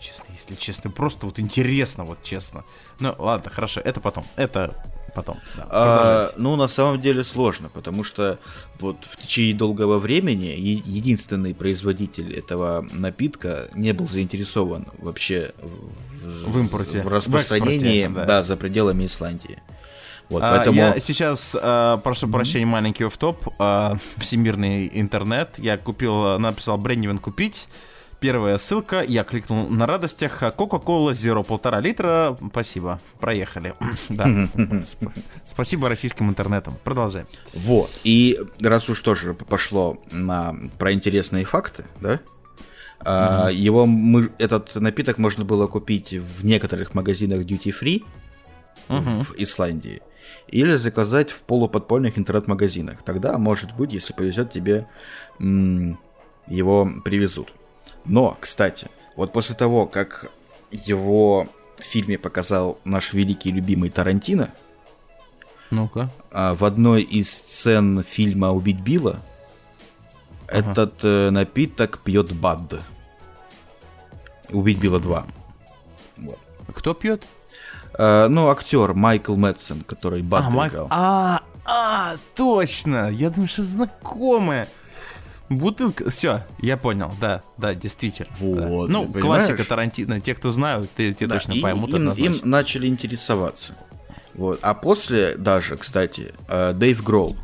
Честно, если честно, просто вот интересно, вот честно. Ну, ладно, хорошо, это потом. Это потом. Да, А, ну, на самом деле сложно, потому что вот в течение долгого времени единственный производитель этого напитка не был заинтересован вообще в, В импорте, в в распространении, экспорте, да. да. за пределами Исландии. Вот, А, поэтому... Я сейчас а, прошу прощения, маленький офф-топ. а, всемирный интернет. Я купил, написал Брендивен купить. Первая ссылка, я кликнул на радостях. Coca-Cola Zero полтора литра. Спасибо. Проехали. Да. Сп- Спасибо российским интернетам. Продолжаем. Вот. И раз уж тоже пошло на про интересные факты, да? а, его мы, этот напиток можно было купить в некоторых магазинах duty free в Исландии или заказать в полуподпольных интернет-магазинах. Тогда, может быть, если повезет, тебе его привезут. Но, кстати, вот после того, как его в фильме показал наш великий любимый Тарантино, Ну-ка. а, в одной из сцен фильма «Убить Билла» этот э, напиток пьет Бад. «Убить Билла 2». Вот. Кто пьет? А, ну, актер Майкл Мэтсон, который Бадда А, Майк- играл. а, а, точно. Я думаю, что знакомая. Бутылка. Все, я понял. Да, да, действительно. да. Вот, Ну, ты классика понимаешь? Тарантино. Те, кто знают, те, те Да, точно и поймут им, однозначно. им начали интересоваться. Вот. А после даже, кстати, э, Дэйв Гролл,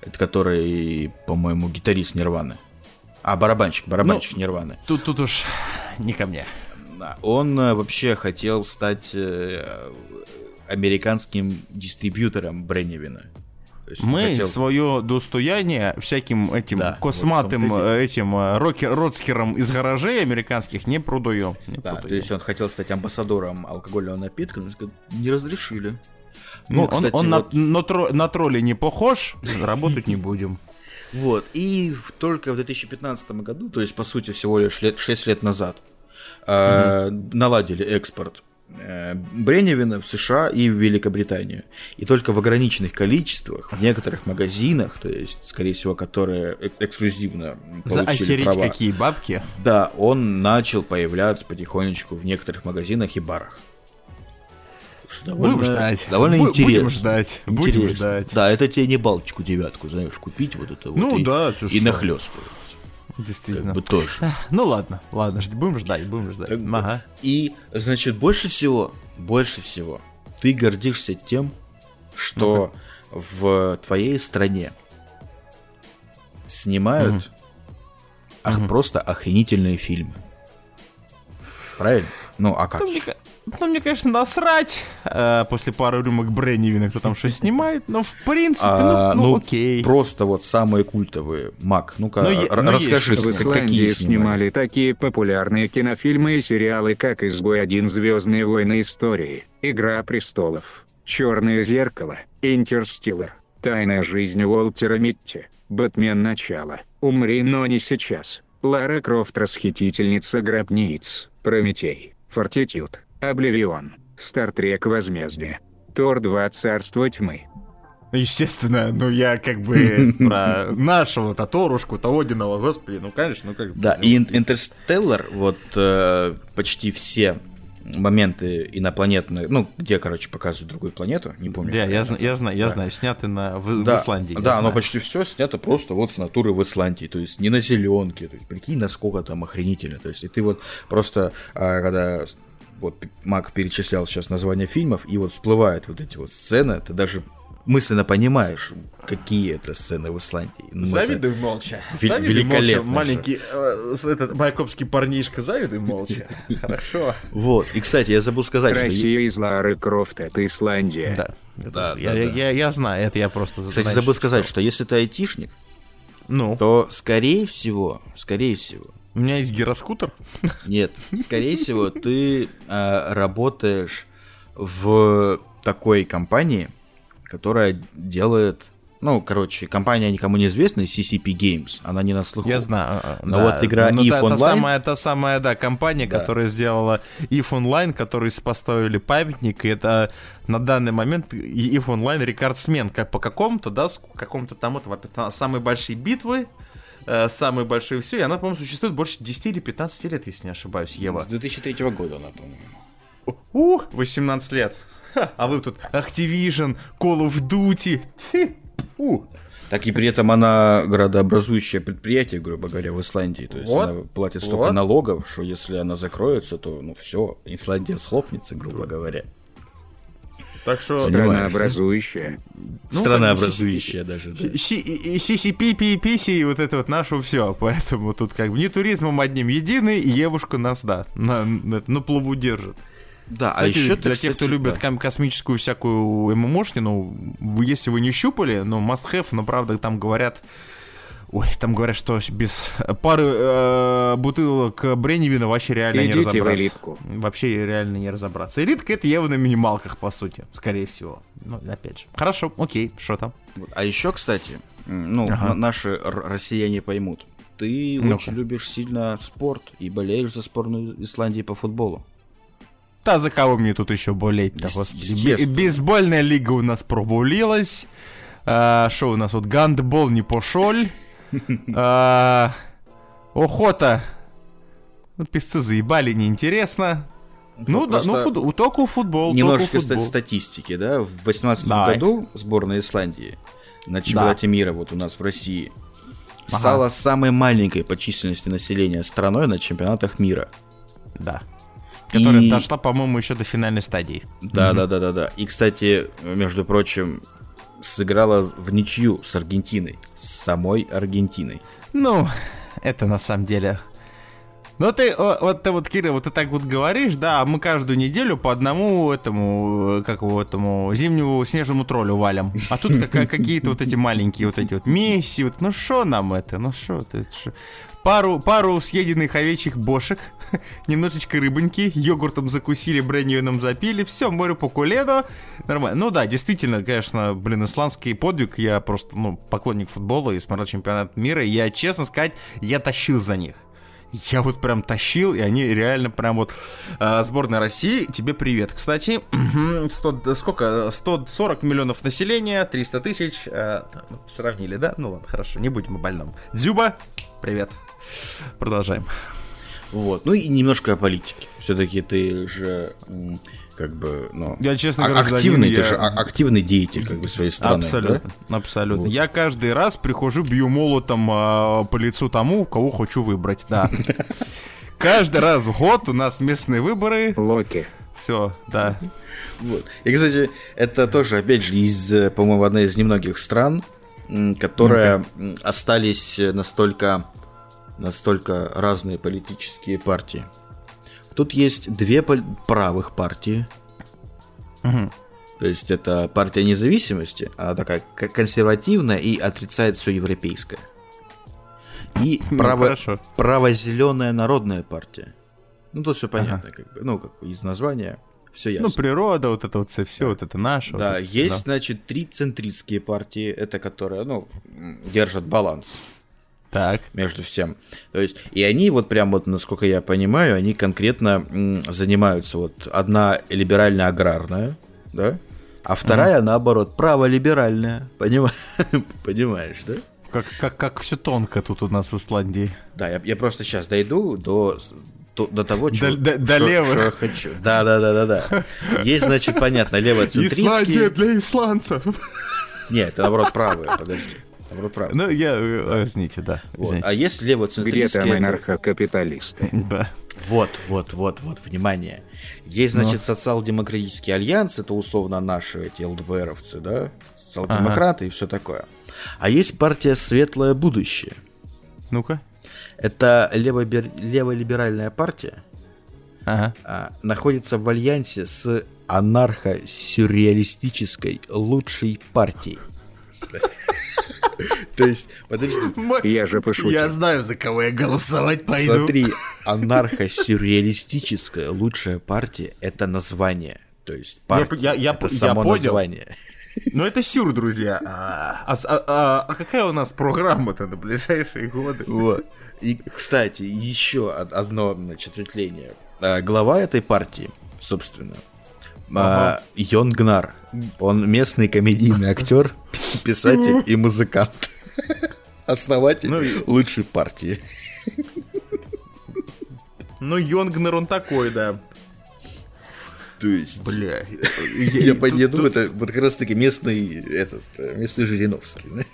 это который, по-моему, гитарист Нирваны. А, барабанщик, барабанщик Ну, Нирваны. Тут, тут уж не ко мне. Да, Он э, вообще хотел стать э, американским дистрибьютором Бреннивина. Есть Мы хотел- свое достояние всяким этим Да, косматым вот э, этим э, рокер, родскерам из гаражей американских не продаем. Не Да, продаем. то есть он хотел стать амбассадором алкогольного напитка, но не разрешили. Ну, Ну, он кстати, он на, вот- на тро- на тролля не похож, работать не будем. Вот, и только в 2015 году, то есть, по сути, всего лишь лет, 6 лет назад, э, наладили экспорт э, Бреннивина в США и в Великобританию. И только в ограниченных количествах, в некоторых магазинах, то есть, скорее всего, которые эк- эксклюзивно За получили охереть права, какие бабки. да, он начал появляться потихонечку в некоторых магазинах и барах. Что Будем довольно- ждать. Довольно Бу- интересно. Будем ждать. Будем Интересно. ждать. Да, это тебе не Балтику девятку, знаешь, купить вот это Ну вот и, да, ты и шо. Действительно. Как бы тоже. Ну ладно, ладно, будем ждать, будем ждать. Как бы. Ага. И, значит, больше всего, больше всего ты гордишься тем, что в твоей стране снимают ах- просто охренительные фильмы. Правильно? Ну, а как? Ну, мне, ну, мне, конечно, насрать э, после пары рюмок Бреннивина, кто там что снимает, но в принципе, А, ну, ну, окей. Просто вот самые культовые. Мак, ну-ка, Ну, е- р- ну, есть расскажи. В как- какие снимали такие популярные кинофильмы и сериалы, как «Изгой один», «Звездные войны истории», «Игра престолов», «Черное зеркало», «Интерстиллар», «Тайная жизнь Уолтера Митти», «Бэтмен. Начало», «Умри, но не сейчас», «Лара Крофт. Расхитительница гробниц», «Прометей», «Фортитюд», «Обливион», «Стартрек. Возмездие», «Тор 2. Царство тьмы», Естественно, ну я как бы про нашего-то Торушку-то Одинова, господи, ну конечно, ну как бы, Да, и Ин- Интерстеллар, вот э, почти все моменты инопланетные, ну, где, короче, показывают другую планету, не помню. Да, я, зна- я знаю, я Да. знаю, сняты на, в, в Да, Исландии. я да, оно знаю. почти все снято просто вот с натуры в Исландии, то есть не на зеленке, то есть прикинь, насколько там охренительно, то есть и ты вот просто, а, когда вот Мак перечислял сейчас названия фильмов, и вот всплывают вот эти вот сцены, ты даже мысленно понимаешь, какие это сцены в Исландии. Ну, завидуй это... молча. Ви- завидуй молча. Маленький э, этот майкопский парнишка, завидуй молча. Хорошо. Вот. И, кстати, я забыл сказать, Россия что... Россия из Лары Крофт, это Исландия. Да. Да, я, да, я, да. Я, я знаю, это я просто... Кстати, забыл сказать, что если ты айтишник, ну. то, скорее всего, скорее всего... У меня есть гироскутер? Нет, скорее всего, ты э, работаешь в такой компании, которая делает ну, короче, компания никому не известная, CCP Games, она не на слуху. Я знаю. А, Но да. вот игра ну, EVE Online... Та самая, та самая, да, компания, да. которая сделала EVE Online, которые поставили памятник, и это на данный момент EVE Online рекордсмен, как по какому-то, да, какому-то там, это, самые большие битвы, э, самые большие все, и она, по-моему, существует больше 10 или 15 лет, если не ошибаюсь, Ева. С 2003 года она, по-моему. Ух, 18 лет. Ха, а вы тут Activision, Call of Duty. Фу. Так и при этом она градообразующее предприятие, грубо говоря, в Исландии. То есть вот, она платит столько вот. налогов, что если она закроется, то ну все, Исландия схлопнется, грубо говоря. Так что... Странообразующая. Ну, Странообразующая даже, да. CCP, PPC, вот это вот наше все. Поэтому тут как бы не туризмом одним единый, и Евушка нас, да, на, на, на плаву держит. Да, а кстати, а еще для ты, тех, кто любит да. космическую всякую ММОшнину, если вы не щупали, ну, must have, но правда там говорят, Ой, там говорят, что без пары э, бутылок Бреннивина вообще реально Идите не разобраться. В элитку. Вообще реально не разобраться. Элитка это Ева на минималках, по сути, скорее всего. Ну, опять же. Хорошо, окей, что там? А еще, кстати, ну, ага. наши россияне поймут. Ты ну очень любишь сильно спорт и болеешь за сборную Исландии по футболу. Да за кого мне тут еще болеть-то, господи. Бейсбольная лига у нас провалилась. А, что у нас вот? Гандбол не пошел. А, охота. Ну, песцы заебали, неинтересно. Ну, да, ну, фут, только футбол. Немножечко футбол. статистики, да? В 2018 году сборная Исландии на чемпионате да. мира вот у нас в России ага. стала самой маленькой по численности населения страной на чемпионатах мира. Да. Которая и... дошла, по-моему, еще до финальной стадии. Да, да, да, да, да. И, кстати, между прочим, сыграла в ничью с Аргентиной. С самой Аргентиной. Ну, это на самом деле ну ты, вот ты вот, Кирилл, вот ты так вот говоришь, да, а мы каждую неделю по одному этому, как его, этому зимнему снежному троллю валим. А тут какие-то вот эти маленькие вот эти вот Месси, вот, ну что нам это, ну что это, шо? пару, пару съеденных овечьих бошек, немножечко рыбоньки, йогуртом закусили, бренниевином запили, все, море по куледу, нормально. Ну да, действительно, конечно, блин, исландский подвиг, я просто, ну, поклонник футбола и смотрел чемпионат мира, и я, честно сказать, я тащил за них. Я вот прям тащил, и они реально прям вот... Э, сборная России, тебе привет. Кстати, 100, сколько? 140 миллионов населения, 300 тысяч. Э, сравнили, да? Ну ладно, хорошо, не будем о больном. Дзюба, привет. Продолжаем. Вот. Ну и немножко о политике. Все-таки ты же как бы, ну, я, честно а- говоря, активный, ты я... же активный деятель как бы своей страны. Абсолютно, да? абсолютно. Вот. Я каждый раз прихожу, бью молотом э, по лицу тому, кого хочу выбрать, да. Каждый раз в год у нас местные выборы. Локи. Все, да. Вот. И, кстати, это тоже, опять же, из, по-моему, одной из немногих стран, которые остались настолько, настолько разные политические партии. Тут есть две правых партии. Угу. То есть это партия независимости, она такая консервативная и отрицает все европейское. И ну, право, право-зеленая народная партия. Ну, тут все понятно, ага. как бы. Ну, как бы из названия все ясно. Ну, природа, вот это вот все, все вот это наше. Да, вот это, есть, да. значит, три центристские партии, это которые, ну, держат баланс. Так. Между всем. То есть, и они вот прям вот, насколько я понимаю, они конкретно занимаются вот одна либерально-аграрная, да, а вторая, mm. наоборот, праволиберальная. Понимаешь, понимаешь, да? Как, как, как все тонко тут у нас в Исландии. Да, я, я просто сейчас дойду до, до, до того, что, до, до, до левых. Что я хочу. Да, да, да, да, да. Есть, значит, понятно, левоцентристские. Исландия для исландцев. Нет, это наоборот правые, подожди. Наоборот, правые. Ну, я, э, извините, да. Вот. А есть левоцентристские... Где там анархокапиталисты? Да. Вот, вот, вот, вот, внимание. Есть, значит, Но. социал-демократический альянс, это условно наши эти ЛДПРовцы, да? Социал-демократы ага. и все такое. А есть партия Светлое будущее. Ну-ка. Это леволиберальная партия. Ага. А, находится в альянсе с анархо-сюрреалистической лучшей партией. То есть, подожди. Я же пошутил. Я знаю, за кого я голосовать пойду. Смотри, анархо-сюрреалистическая лучшая партия — это название. То есть партия я, я, это я, само я название. Ну это сюр, друзья. А, а, а, а какая у нас программа-то на ближайшие годы? Вот. И, кстати, еще одно значит, ответвление. А, глава этой партии, собственно, ага. Йон Гнар. Он местный комедийный актер, писатель и музыкант. Основатель ну, лучшей партии. Ну, Йонгнер он такой, да. То есть... Бля. Я, я, я думаю, это вот как раз таки местный, этот, местный Жириновский, знаешь?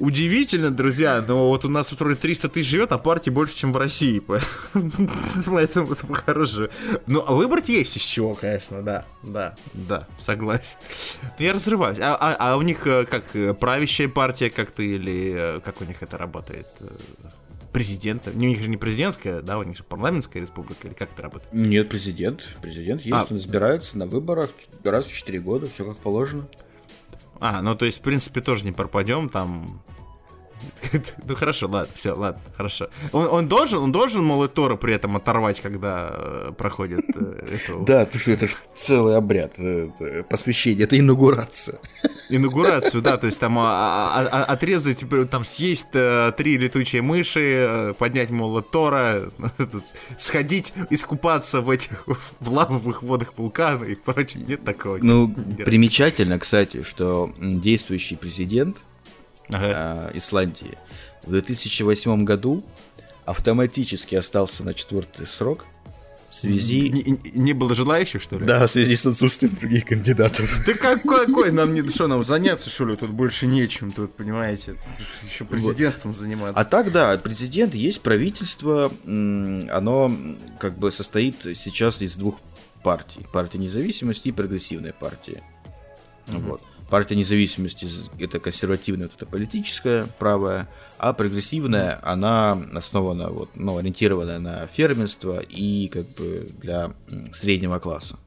Удивительно, друзья, но вот у нас вроде 300 тысяч живет, а партий больше, чем в России. Поэтому это хорошо. Ну, а выбрать есть из чего, конечно, да. Да, да, согласен. Я разрываюсь. А, а, а у них э, как э, правящая партия как-то или э, как у них это работает? президента. У них же не президентская, да, у них же парламентская республика, или как это работает? Нет, президент. Президент есть, а. он избирается на выборах раз в 4 года, все как положено. А, ну то есть, в принципе, тоже не пропадем, там ну хорошо, ладно, все, ладно, хорошо. Он, он должен, он должен Молотора при этом оторвать, когда э, проходит э, эту... Да, ты что, это же целый обряд, э, посвящение, это инаугурация. Инаугурацию, да, то есть там а, а, а, отрезать, там съесть э, три летучие мыши, э, поднять Молотора, сходить, искупаться в этих в лавовых водах вулкана и прочее, нет такого. Ну, примечательно, кстати, что действующий президент ага. э, Исландии в 2008 году автоматически остался на четвертый срок в связи... Не, не было желающих, что ли? Да, в связи с отсутствием других кандидатов. Да какой, какой? Нам не, что, нам заняться, что ли? Тут больше нечем, тут, понимаете, еще президентством вот. заниматься. А так, да, президент, есть правительство, оно как бы состоит сейчас из двух партий. Партия независимости и прогрессивная партия. Угу. Вот. Партия независимости это консервативная, это политическая, правая, а прогрессивная, она основана, вот, ну, ориентированная на фермерство и как бы для среднего класса.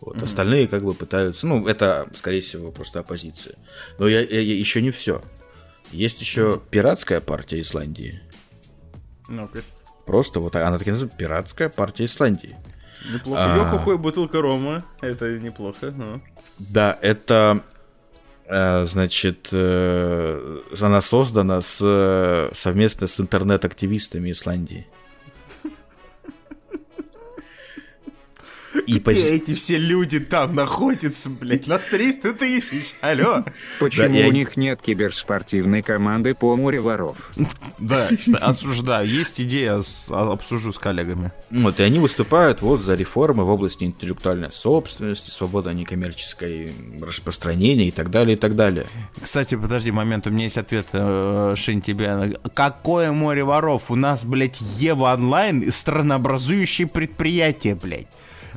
Вот. Mm-hmm. Остальные как бы пытаются, ну, это, скорее всего, просто оппозиция. Но я, я, я еще не все. Есть еще mm-hmm. пиратская партия Исландии. ну -ка. Просто вот она таки называется пиратская партия Исландии. Неплохо. А... Йохохой бутылка рома. Это неплохо, но... Да, это значит, э, она создана с, совместно с интернет-активистами Исландии. И Где пози... эти все люди там находятся, блядь? Нас 300 тысяч, алло. Почему да, у я... них нет киберспортивной команды по море воров? Да, осуждаю. Есть идея, обсужу с коллегами. Вот, и они выступают вот за реформы в области интеллектуальной собственности, свобода некоммерческой распространения и так далее, и так далее. Кстати, подожди момент, у меня есть ответ, э, Шин, тебе. Какое море воров? У нас, блядь, Ева онлайн странообразующее предприятие, блядь.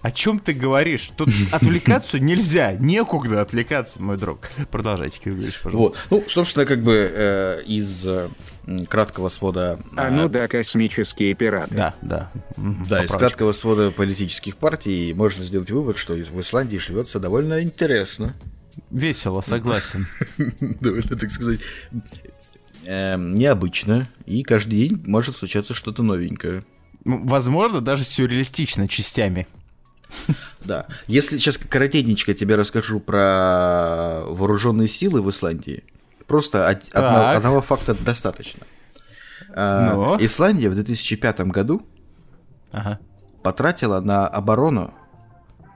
О чем ты говоришь? Тут отвлекаться нельзя, некуда отвлекаться, мой друг. Продолжайте, Кирилл пожалуйста. Вот. Ну, собственно, как бы э, из э, краткого свода... А ну да, космические пираты. Да, да. Да, из краткого свода политических партий можно сделать вывод, что в Исландии живется довольно интересно. Весело, согласен. Довольно, так сказать, эм, необычно, и каждый день может случаться что-то новенькое. Возможно, даже сюрреалистично частями. Да. Если сейчас коротенечко тебе расскажу про вооруженные силы в Исландии, просто од- одного, одного факта достаточно. А, Но. Исландия в 2005 году ага. потратила на оборону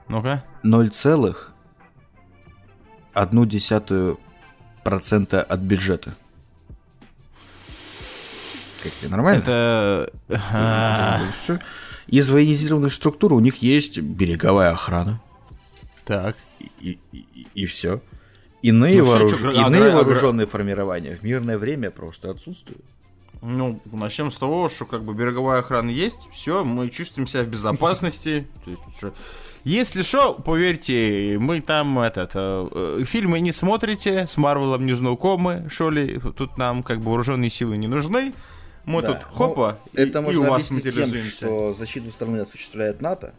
Ну-ка. 0,1% от бюджета. Как тебе нормально? Это... Все из военизированных структур у них есть береговая охрана. Так. И, и, и все. Иные, ну, вооруж... все, Иные а, вооруженные формирования в мирное время просто отсутствуют. Ну, начнем с того, что как бы береговая охрана есть, все, мы чувствуем себя в безопасности. Если что, поверьте, мы там этот э, фильмы не смотрите, с Марвелом не знакомы, что ли, тут нам как бы вооруженные силы не нужны. Мы да. тут хопа, ну, и, это можно и у вас. Тем, что защиту страны осуществляет НАТО,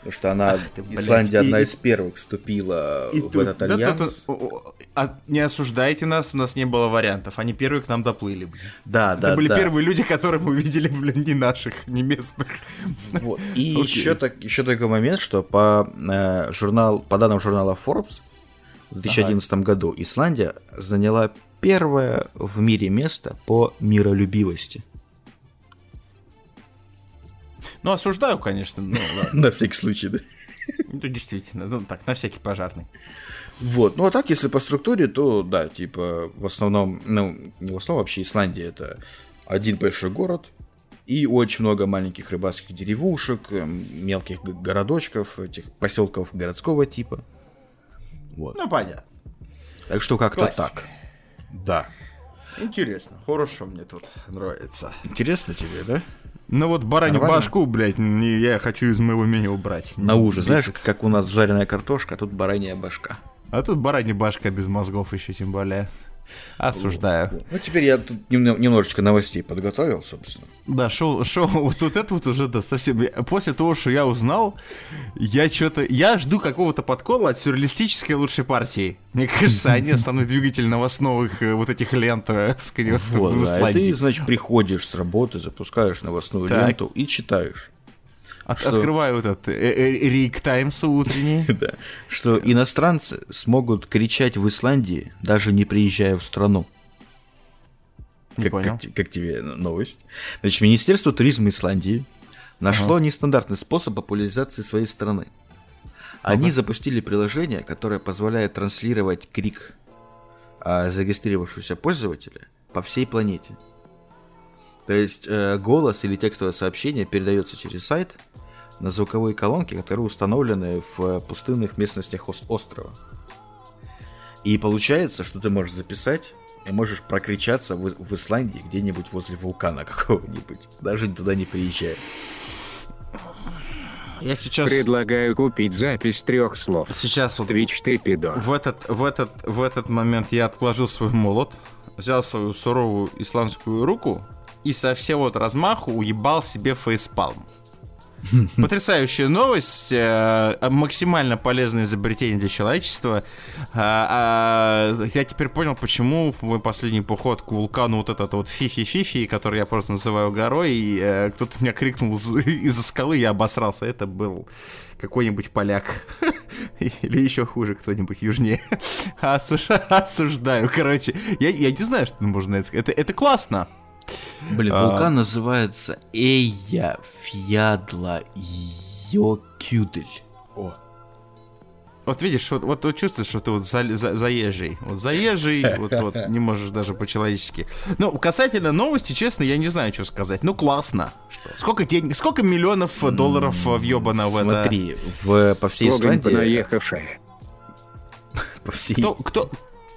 Потому что она, Ах ты, Исландия блядь, одна и, из первых вступила и в тут, этот альянс. Да, тут, а, не осуждайте нас, у нас не было вариантов. Они первые к нам доплыли, блин. Да, Это да, были да. первые люди, которые мы увидели, блин, не наших, не местных. Вот. И okay. еще, так, еще такой момент, что по, э, журнал, по данным журнала Forbes в 2011 ага. году Исландия заняла первое в мире место по миролюбивости. Ну, осуждаю, конечно. Ну, на всякий случай, да. Ну, действительно, ну так, на всякий пожарный. Вот, ну а так, если по структуре, то да, типа, в основном, ну, не в основном, вообще Исландия это один большой город, и очень много маленьких рыбацких деревушек, эм, мелких городочков, этих поселков городского типа. Вот. Ну, понятно. Так что как-то так. Да. Интересно, хорошо мне тут нравится. Интересно тебе, да? Ну вот баранью Нормально? башку, блядь, не, я хочу из моего меню убрать. На ужин. Знаешь, как у нас жареная картошка, а тут баранья башка. А тут баранья башка без мозгов еще тем более. Осуждаю. Ну, теперь я тут немножечко новостей подготовил, собственно. Да, шоу, шоу, вот, вот это вот уже, да, совсем... После того, что я узнал, я что-то... Я жду какого-то подкола от сюрреалистической лучшей партии. Мне кажется, они основной двигатель новостных э, вот этих лент э, вот, в да, ты, значит, приходишь с работы, запускаешь новостную ленту и читаешь. От, что... Открываю этот э, Рик Таймс утренний. да. Что иностранцы смогут кричать в Исландии, даже не приезжая в страну. Не как, понял. Как, как тебе новость? Значит, Министерство туризма Исландии нашло ага. нестандартный способ популяризации своей страны. Они ага. запустили приложение, которое позволяет транслировать крик а, зарегистрировавшегося пользователя по всей планете. То есть э, голос или текстовое сообщение передается через сайт на звуковые колонки, которые установлены в пустынных местностях острова. И получается, что ты можешь записать и можешь прокричаться в, в Исландии где-нибудь возле вулкана какого-нибудь, даже туда не приезжая. Я сейчас... Предлагаю купить запись трех слов. Сейчас вот... Твич ты пидор. В этот, в, этот, в этот момент я отложил свой молот, взял свою суровую исландскую руку и со всего вот размаху уебал себе фейспалм. Потрясающая новость, э, максимально полезное изобретение для человечества. А, а, я теперь понял, почему мой последний поход к вулкану вот этот вот фифи-фифи, который я просто называю горой, и э, кто-то меня крикнул из-за скалы, я обосрался. Это был какой-нибудь поляк. Или еще хуже, кто-нибудь южнее. Осуждаю, короче. Я, я не знаю, что можно сказать. Это, это классно. Блин, а... вулкан называется Эйя Фьядла Йокюдель. О. Вот видишь, вот, вот, вот чувствуешь, что ты вот за, за, заезжий. Вот заезжий, вот, вот не можешь даже по-человечески. Ну, касательно новости, честно, я не знаю, что сказать. Ну, классно. Что? Сколько денег, сколько миллионов долларов въебано в это? Смотри, в, по всей Исландии... понаехавшая. По всей... Кто, кто,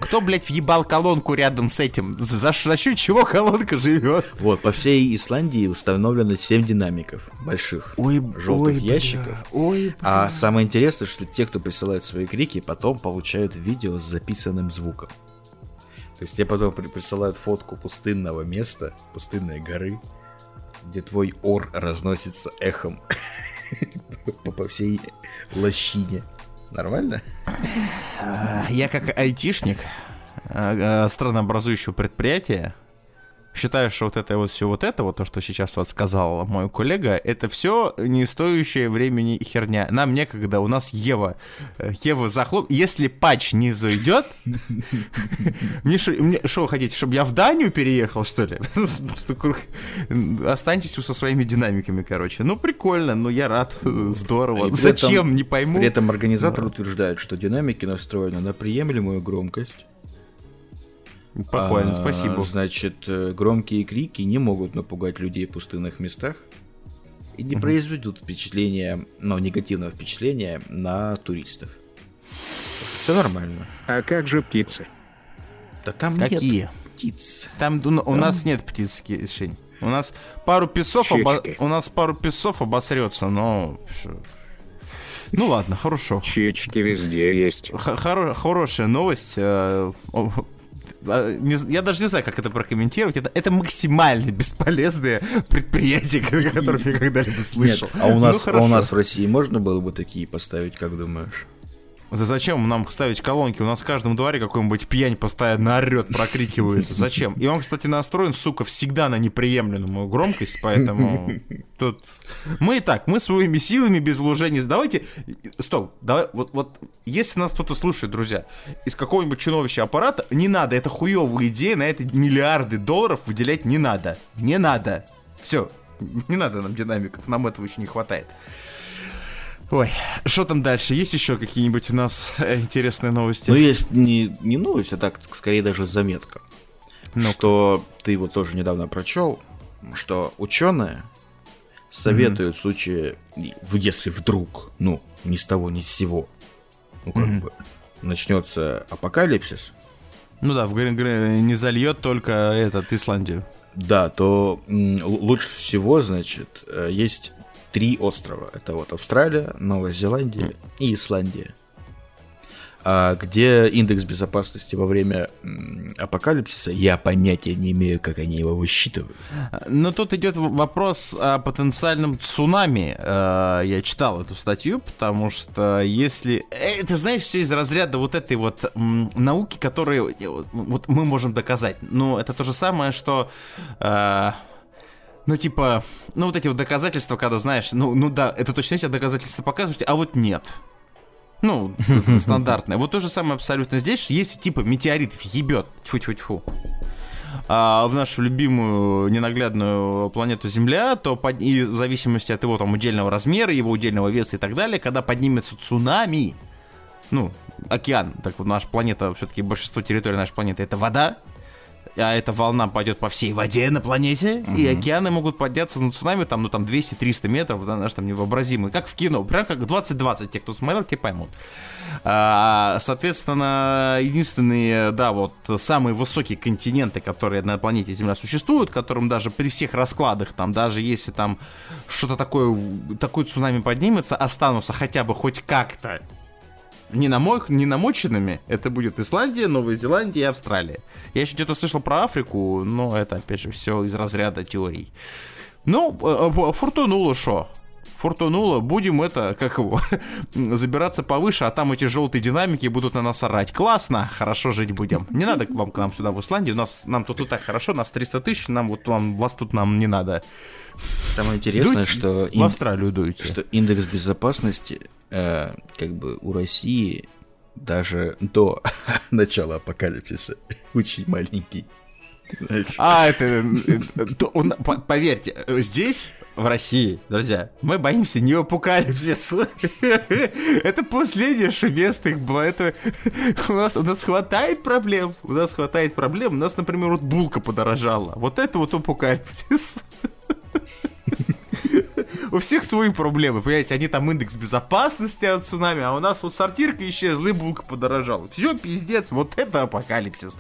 кто, блядь, въебал колонку рядом с этим? За, за счет чего колонка живет? Вот, по всей Исландии установлено 7 динамиков больших, ой, желтых ой, ящиков. Бля, ой, бля. А самое интересное, что те, кто присылает свои крики, потом получают видео с записанным звуком. То есть тебе потом присылают фотку пустынного места, пустынной горы, где твой ор разносится эхом по всей лощине. Нормально? Я как айтишник э, э, странообразующего предприятия считаю, что вот это вот все вот это вот то, что сейчас вот сказал мой коллега, это все не стоящее времени херня. Нам некогда, у нас Ева, э, Ева захлоп. Если патч не зайдет, мне что вы хотите, чтобы я в Данию переехал, что ли? Останьтесь со своими динамиками, короче. Ну, прикольно, но я рад, здорово. Зачем, не пойму. При этом организатор утверждает, что динамики настроены на приемлемую громкость, Спокойно, а, спасибо. Значит, э, громкие крики не могут напугать людей в пустынных местах и не угу. произведут впечатления, ну, негативного впечатления на туристов. Все нормально. А как же птицы? Да там Какие? нет птиц. Там у, у нас нет птиц, Шень. У нас пару песов, обо... у нас пару песов обосрется, но... Ну ладно, хорошо. Чечки везде есть. Хоро- хорошая новость. А, я даже не знаю, как это прокомментировать. Это, это максимально бесполезное предприятие, о котором я когда-либо слышал. Нет, а у нас, ну, а у нас в России можно было бы такие поставить, как думаешь? Да зачем нам ставить колонки? У нас в каждом дворе какой-нибудь пьянь постоянно орет, прокрикивается. Зачем? И он, кстати, настроен, сука, всегда на неприемлемую громкость, поэтому тут... Мы и так, мы своими силами, без вложений... Давайте... Стоп, давай, вот, вот, если нас кто-то слушает, друзья, из какого-нибудь чиновища аппарата, не надо, это хуевая идея, на это миллиарды долларов выделять не надо. Не надо. Все, не надо нам динамиков, нам этого еще не хватает. Ой, что там дальше? Есть еще какие-нибудь у нас э, интересные новости? Ну, есть не, не новость, а так, скорее даже заметка. ну Что ты его тоже недавно прочел, что ученые советуют mm-hmm. в случае, если вдруг, ну, ни с того, ни с сего, ну, как mm-hmm. бы, начнется апокалипсис. Ну да, в не зальет только этот Исландию. Да, то лучше всего, значит, э, есть три острова. Это вот Австралия, Новая Зеландия и Исландия. А где индекс безопасности во время апокалипсиса, я понятия не имею, как они его высчитывают. Но тут идет вопрос о потенциальном цунами. Э, я читал эту статью, потому что если... Э, ты знаешь, все из разряда вот этой вот науки, которые э, вот мы можем доказать. Ну, это то же самое, что ну, типа, ну, вот эти вот доказательства, когда, знаешь, ну, ну да, это точно есть, а доказательства показываете, а вот нет. Ну, стандартное. Вот то же самое абсолютно здесь, если типа метеорит ебет, тьфу-тьфу-тьфу, а в нашу любимую ненаглядную планету Земля, то под, и в зависимости от его там удельного размера, его удельного веса и так далее, когда поднимется цунами, ну, океан, так вот наша планета, все-таки большинство территории нашей планеты это вода, а эта волна пойдет по всей воде на планете, угу. и океаны могут подняться на цунами там, ну там 200-300 метров, да, наш там невообразимый, как в кино, прям как 2020, те, кто смотрел, те поймут. А, соответственно, единственные, да, вот самые высокие континенты, которые на планете Земля существуют, которым даже при всех раскладах, там, даже если там что-то такое, такой цунами поднимется, останутся хотя бы хоть как-то не, намок, не намоченными, это будет Исландия, Новая Зеландия и Австралия. Я еще что-то слышал про Африку, но это, опять же, все из разряда теорий. Ну, э, э, фортунуло шо? Фортунуло, будем это, как его, забираться повыше, а там эти желтые динамики будут на нас орать. Классно, хорошо жить будем. Не надо вам к нам сюда в Исландию, нас, нам тут и так хорошо, нас 300 тысяч, нам вот вам, вас тут нам не надо. Самое интересное, Дуть, что... В Австралию дуете. Что индекс безопасности, э, как бы у России даже до начала апокалипсиса очень маленький. А, это... Э, поверьте, здесь, в России, друзья, мы боимся не апокалипсиса. Это последнее, место их было. Это... У нас, у нас хватает проблем. У нас хватает проблем. У нас, например, вот булка подорожала. Вот это вот апокалипсис. У всех свои проблемы, понимаете, они там индекс безопасности от цунами, а у нас вот сортирка исчезла и булка подорожала. Все, пиздец, вот это апокалипсис.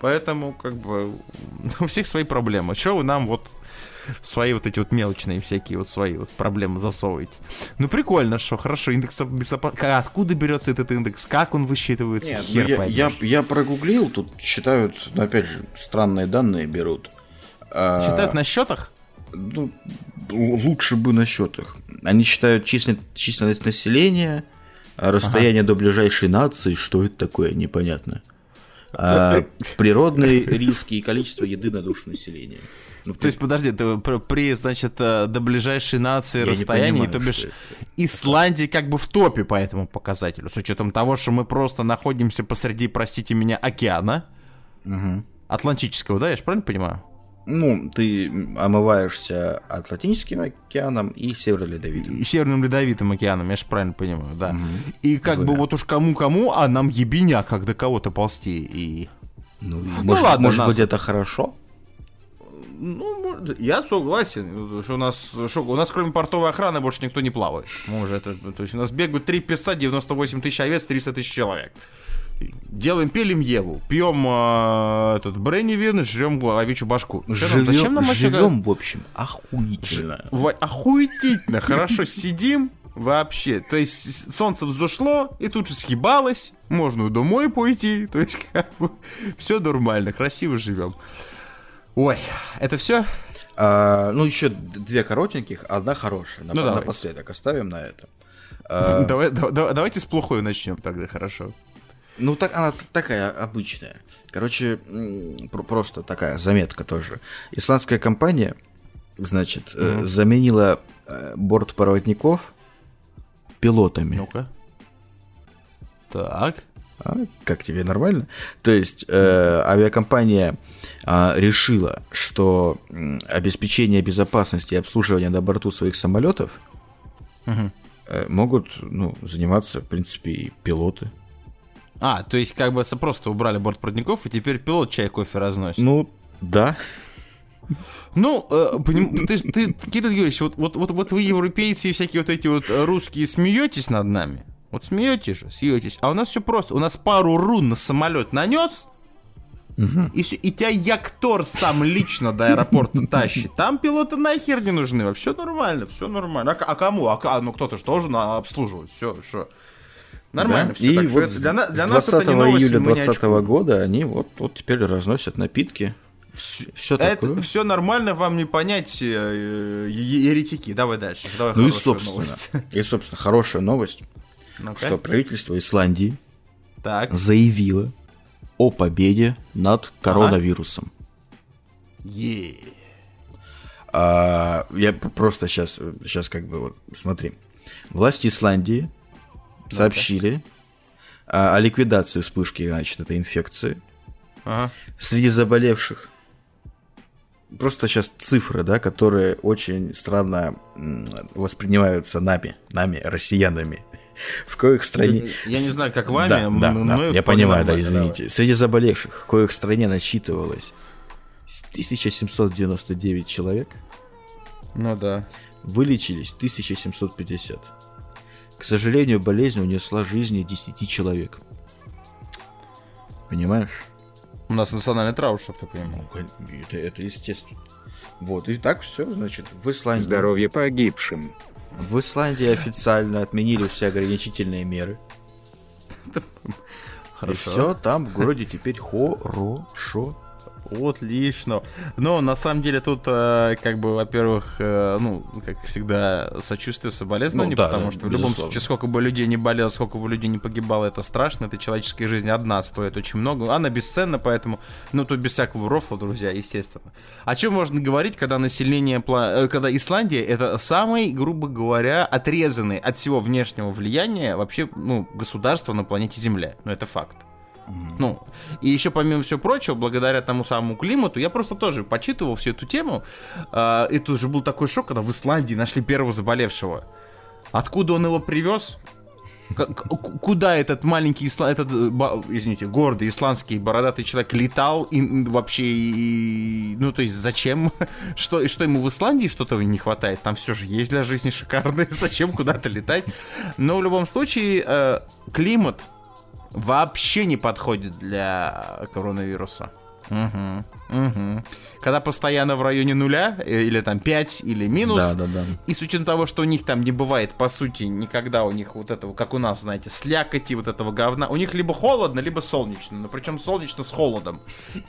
Поэтому, как бы, у всех свои проблемы. Че вы нам вот свои вот эти вот мелочные всякие вот свои вот проблемы засовываете. Ну прикольно, что хорошо, индекс безопасности. Откуда берется этот индекс? Как он высчитывается? Нет, Хер ну, я, я, я прогуглил, тут считают, ну, опять же, странные данные берут. А, считают а... на счетах? Ну, лучше бы на счетах. Они считают численность, численность населения, расстояние ага. до ближайшей нации, что это такое, непонятно. А, природные риски и количество еды на душу населения. Ну, То есть, подожди, ты при, значит, э, до ближайшей нации расстоянии, то бишь, Исландия как бы в топе по этому показателю, с учетом того, что мы просто находимся посреди, простите меня, океана, угу. Атлантического, да, я же правильно понимаю? Ну, ты омываешься Атлантическим океаном и Северным Ледовитым. И Северным Ледовитым океаном, я же правильно понимаю, да. Угу. И как Двумя. бы вот уж кому-кому, а нам ебеня, как до кого-то ползти. И... Ну, ну может, ладно, может нас... быть, это хорошо? Ну, я согласен. Что у нас, что, у нас кроме портовой охраны больше никто не плавает. Может, это, то есть у нас бегают три писа, 98 тысяч овец, 300 тысяч человек. Делаем, пилим Еву, пьем э, этот бренни жрем овечью башку. Живем, зачем нам живем, в общем, охуительно. В, охуительно, хорошо сидим, вообще. То есть солнце взошло и тут же съебалось, можно домой пойти, то есть как бы все нормально, красиво живем. Ой, это все? А, ну, еще две коротеньких, одна хорошая. На, ну, напоследок оставим на это. А, давай, да, давайте с плохой начнем тогда, хорошо. Ну, так она такая обычная. Короче, просто такая заметка тоже. Исландская компания, значит, mm заменила э, бортпроводников пилотами. Ну-ка. Так. А, как тебе нормально? То есть э, авиакомпания э, решила, что э, обеспечение безопасности и обслуживание на борту своих самолетов угу. э, могут ну, заниматься, в принципе, и пилоты. А, то есть как бы просто убрали бортпроводников, и теперь пилот чай кофе разносит. Ну, да. Ну, э, поним, ты, ты, Кирилл Юрьевич, вот, вот, вот, вот вы, европейцы и всякие вот эти вот русские, смеетесь над нами. Вот смеетесь же, смеетесь. А у нас все просто. У нас пару рун на самолет нанес, Угу. И, все, и тебя Яктор сам лично до аэропорта тащит. Там пилоты нахер не нужны. Вообще нормально, все нормально. А, а кому? А, а ну кто-то же должен обслуживать. Все, что. Нормально, да? все. И так вот для, для нас это не новость, июля 2020 года они вот, вот теперь разносят напитки. Все, все, это, все нормально, вам не понять, э, э, еретики. Давай дальше. Давай ну и собственно, новость. и собственно, хорошая новость, ну что правительство Исландии так. заявило о победе над коронавирусом. Е. А, я просто сейчас, сейчас как бы вот смотри. Власти Исландии сообщили о, о ликвидации вспышки, значит, этой инфекции. Ага. Среди заболевших просто сейчас цифры, да, которые очень странно воспринимаются нами, нами, россиянами. В коих стране... Я не знаю, как вами, да, да, да, я понимаю, да, извините. Давай. Среди заболевших, в коих стране насчитывалось 1799 человек. Ну да. Вылечились 1750. К сожалению, болезнь унесла жизни 10 человек. Понимаешь? У нас национальный траур, чтобы ты понимал. Ну, это, это естественно. Вот, и так все, значит, в Исландии... Здоровье погибшим. В Исландии официально отменили все ограничительные меры. Хорошо. И все там в городе теперь хорошо. Отлично. Но на самом деле тут, э, как бы, во-первых, э, ну, как всегда, сочувствие, соболезнования, ну, да, потому что в любом случае, сколько бы людей не болело, сколько бы людей не погибало, это страшно, это человеческая жизнь одна стоит очень много, она бесценна, поэтому, ну, тут без всякого рофла, друзья, естественно. О чем можно говорить, когда население, э, когда Исландия это самый, грубо говоря, отрезанный от всего внешнего влияния вообще, ну, государство на планете Земля, ну, это факт. Ну, и еще помимо всего прочего, благодаря тому самому климату, я просто тоже почитывал всю эту тему. Э, и тут же был такой шок, когда в Исландии нашли первого заболевшего. Откуда он его привез? куда этот маленький исла... этот, извините, гордый исландский бородатый человек летал и вообще, и, ну то есть зачем, что, что ему в Исландии что-то не хватает, там все же есть для жизни шикарные, зачем куда-то летать, но в любом случае э, климат вообще не подходит для коронавируса. Угу. Угу. Когда постоянно в районе нуля, э, или там 5, или минус. Да, да, да. И с учетом того, что у них там не бывает, по сути, никогда у них вот этого, как у нас, знаете, слякоти вот этого говна. У них либо холодно, либо солнечно. Но причем солнечно с холодом.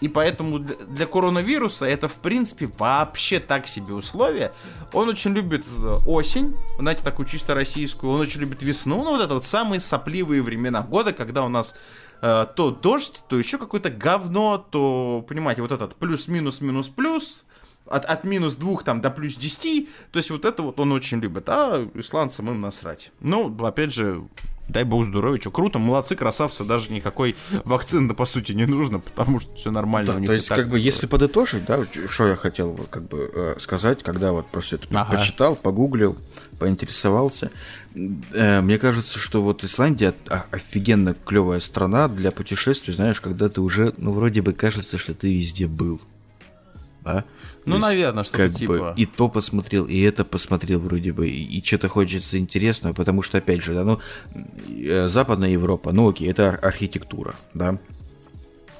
И поэтому для коронавируса это, в принципе, вообще так себе условия. Он очень любит э, осень, знаете, такую чисто российскую. Он очень любит весну. Ну, вот это вот самые сопливые времена года, когда у нас то дождь, то еще какое-то говно, то, понимаете, вот этот плюс-минус-минус-плюс, от, от минус двух там до плюс 10, то есть вот это вот он очень любит, а исландцам им насрать. Ну, опять же, дай бог здоровья, что круто, молодцы, красавцы, даже никакой вакцины, по сути, не нужно, потому что все нормально. Да, то есть, как бы, если подытожить, да, что я хотел как бы э, сказать, когда вот просто это ага. почитал, погуглил, поинтересовался, Э, мне кажется, что вот Исландия офигенно клевая страна для путешествий, знаешь, когда ты уже, ну, вроде бы кажется, что ты везде был. Да? Ну, есть, наверное, что-то типа. Бы, и то посмотрел, и это посмотрел вроде бы, и, и что-то хочется интересного, потому что, опять же, да, ну, э, Западная Европа, ну окей, это архитектура, да,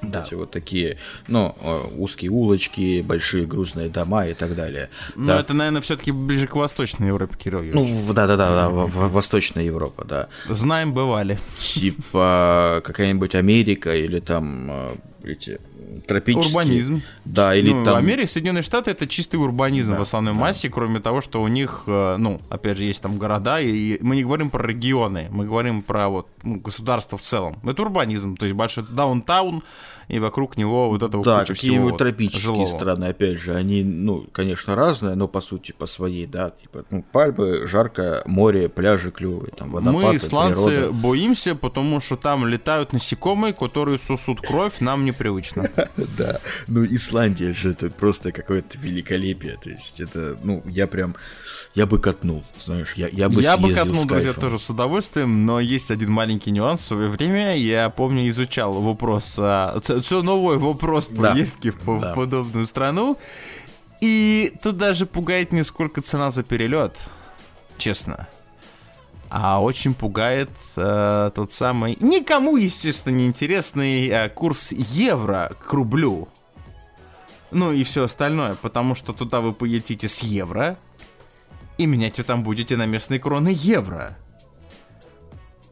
да. Эти вот такие, ну, э, узкие улочки, большие грузные дома и так далее. Ну, да. это, наверное, все-таки ближе к Восточной Европе, Кирилл Юрьевич. Ну, да-да-да, да, Восточная Европа, да. Знаем, бывали. Типа какая-нибудь Америка или там э, эти тропические. Урбанизм. Да, или ну, там... Америка, Соединенные Штаты это чистый урбанизм да, в основной да. массе, кроме того, что у них, э, ну, опять же, есть там города, и мы не говорим про регионы, мы говорим про вот ну, государство в целом. Это урбанизм, то есть большой даунтаун, и вокруг него вот это Да, какие-нибудь тропические жилого. страны, опять же, они, ну, конечно, разные, но по сути, по своей, да, типа, ну, пальмы, жарко, море, пляжи клевые, там, водопады, Мы, исландцы, природа. боимся, потому что там летают насекомые, которые сосут кровь, нам непривычно. Да, ну, Исландия же это просто какое-то великолепие, то есть это, ну, я прям, я бы катнул, знаешь, я, я бы Я бы катнул, друзья, тоже с удовольствием, но есть один маленький нюанс. В свое время я, помню, изучал вопрос, а, все новый вопрос поездки да. в да. подобную страну. И тут даже пугает не сколько цена за перелет, честно. А очень пугает э, тот самый, никому, естественно, не интересный э, курс евро к рублю. Ну и все остальное, потому что туда вы полетите с евро, и менять вы там будете на местные кроны евро.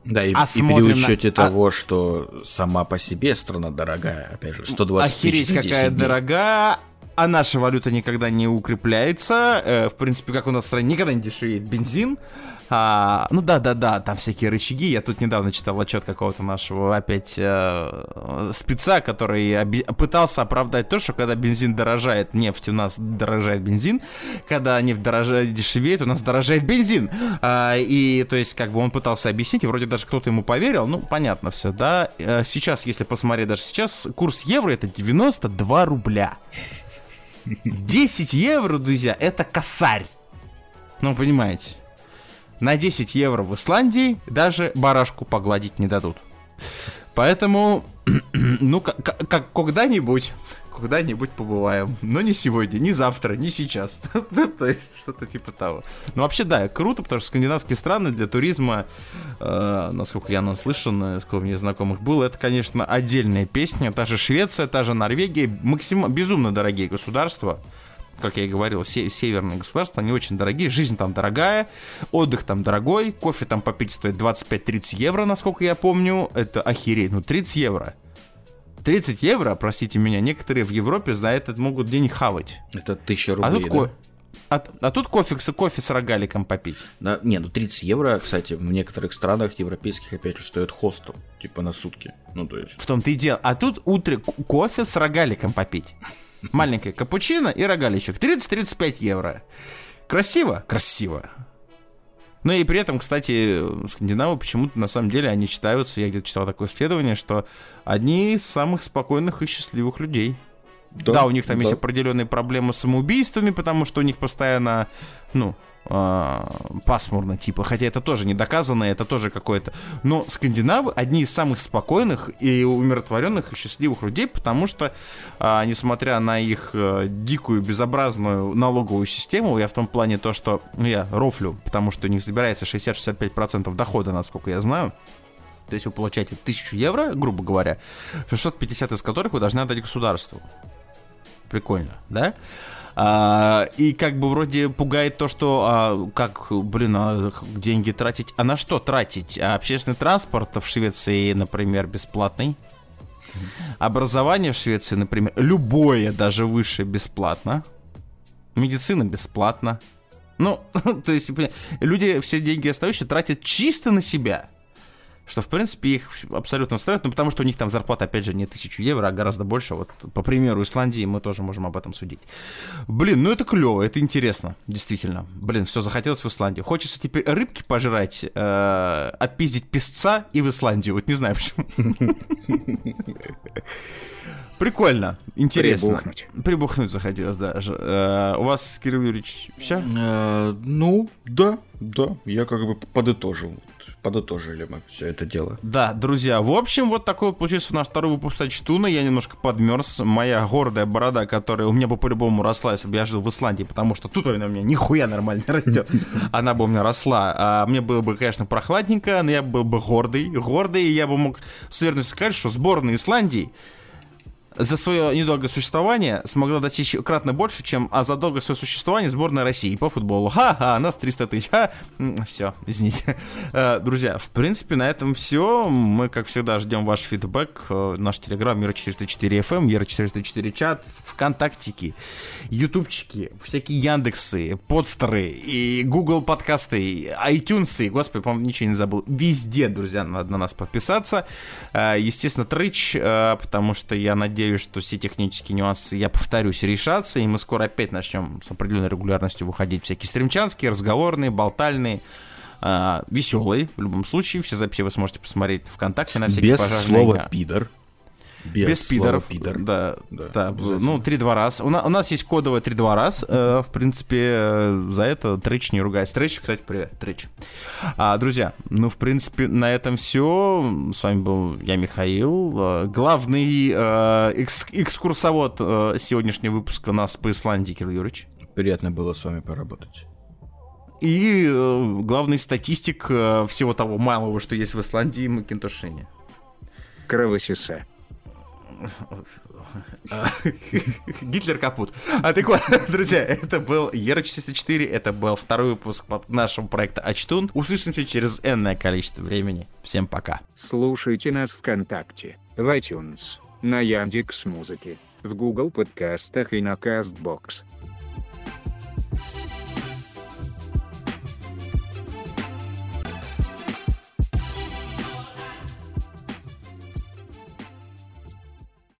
Да, и, а и при учете на... того, а... что сама по себе страна дорогая, опять же, 120 Охереть, тысяч какая дней. дорогая, а наша валюта никогда не укрепляется. Э, в принципе, как у нас в стране никогда не дешевеет бензин. А, ну да, да, да, там всякие рычаги. Я тут недавно читал отчет какого-то нашего опять э, спеца, который оби- пытался оправдать то, что когда бензин дорожает, нефть у нас дорожает бензин, когда нефть дорожает, дешевеет, у нас дорожает бензин. А, и то есть как бы он пытался объяснить, и вроде даже кто-то ему поверил. Ну, понятно все, да. Э, сейчас, если посмотреть даже сейчас, курс евро это 92 рубля. 10 евро, друзья, это косарь. Ну, понимаете. На 10 евро в Исландии даже барашку погладить не дадут. Поэтому, ну, как, когда-нибудь, когда-нибудь побываем. Но не сегодня, не завтра, не сейчас. То есть что-то типа того. Ну, вообще, да, круто, потому что скандинавские страны для туризма, э, насколько я наслышан, сколько мне знакомых было, это, конечно, отдельная песня. Та же Швеция, та же Норвегия, максимально безумно дорогие государства как я и говорил, северные государства, они очень дорогие, жизнь там дорогая, отдых там дорогой, кофе там попить стоит 25-30 евро, насколько я помню, это охереть, ну 30 евро. 30 евро, простите меня, некоторые в Европе за это могут день хавать. Это 1000 рублей, а тут, да? а, а тут кофе, кофе с рогаликом попить. Да, не, ну 30 евро, кстати, в некоторых странах европейских, опять же, стоит хостел, типа на сутки. Ну, то есть... В том-то и дело. А тут утро кофе с рогаликом попить. Маленькая капучино и рогаличек. 30-35 евро. Красиво? Красиво. Ну и при этом, кстати, скандинавы почему-то на самом деле они считаются, я где-то читал такое исследование, что одни из самых спокойных и счастливых людей. Да, да у них там да. есть определенные проблемы с самоубийствами, потому что у них постоянно, ну, э, пасмурно, типа, хотя это тоже не доказано, это тоже какое-то... Но скандинавы одни из самых спокойных и умиротворенных и счастливых людей, потому что, э, несмотря на их э, дикую, безобразную налоговую систему, я в том плане то, что, ну, я рофлю, потому что у них забирается 60-65% дохода, насколько я знаю, то есть вы получаете 1000 евро, грубо говоря, 650 из которых вы должны отдать государству. Прикольно, да? А, и как бы вроде пугает то, что а, как, блин, а деньги тратить. А на что тратить? А общественный транспорт в Швеции, например, бесплатный. Образование в Швеции, например, любое, даже высшее, бесплатно. Медицина бесплатно. Ну, то есть, люди все деньги остающие тратят чисто на себя что, в принципе, их абсолютно устраивает, ну, потому что у них там зарплата, опять же, не тысячу евро, а гораздо больше. Вот, по примеру Исландии мы тоже можем об этом судить. Блин, ну это клево, это интересно, действительно. Блин, все, захотелось в Исландию. Хочется теперь рыбки пожрать, э, отпиздить песца и в Исландию. Вот не знаю почему. Прикольно, интересно. Прибухнуть. Прибухнуть захотелось даже. Э, у вас, Кирилл Юрьевич, все? Э, ну, да, да. Я как бы подытожил подытожили мы все это дело. Да, друзья, в общем, вот такой вот получился наш второй выпуск Ачтуна. Я немножко подмерз. Моя гордая борода, которая у меня бы по-любому росла, если бы я жил в Исландии, потому что тут она у меня нихуя нормально растет. Она бы у меня росла. А мне было бы, конечно, прохладненько, но я был бы гордый. Гордый, и я бы мог с уверенностью сказать, что сборная Исландии за свое недолгое существование смогла достичь кратно больше, чем а за долгое свое существование сборная России по футболу. Ха-ха, нас 300 тысяч. Ха. Все, извините. Э, друзья, в принципе, на этом все. Мы, как всегда, ждем ваш фидбэк. Э, наш телеграм Мира 404 FM, Мира 404 чат, ВКонтактики, Ютубчики, всякие Яндексы, подстеры и Google подкасты, iTunes, господи, по-моему, ничего не забыл. Везде, друзья, надо на нас подписаться. Э, естественно, Трыч, потому что я надеюсь, надеюсь, что все технические нюансы, я повторюсь, решатся, и мы скоро опять начнем с определенной регулярностью выходить всякие стримчанские, разговорные, болтальные, э, веселые, в любом случае. Все записи вы сможете посмотреть ВКонтакте на всякие Без слова «пидор». Без, без пидоров. Пидор. Да, да, да. Ну, три-два раз. У, на, у нас есть кодовое три-два раз. Э, в принципе, э, за это Трич не ругается. Трич, кстати, привет, Трич. А, друзья, ну, в принципе, на этом все. С вами был я, Михаил. Э, главный э, экс экскурсовод э, сегодняшнего выпуска нас по Исландии, Кирилл Юрьевич. Приятно было с вами поработать. И э, главный статистик э, всего того малого, что есть в Исландии, Макинтошини. Кровосиса. Гитлер капут. А так вот, друзья, это был Ера 404, это был второй выпуск нашего проекта Ачтун. Услышимся через энное количество времени. Всем пока. Слушайте нас ВКонтакте, в iTunes, на Яндекс Музыке, в Google подкастах и на Castbox.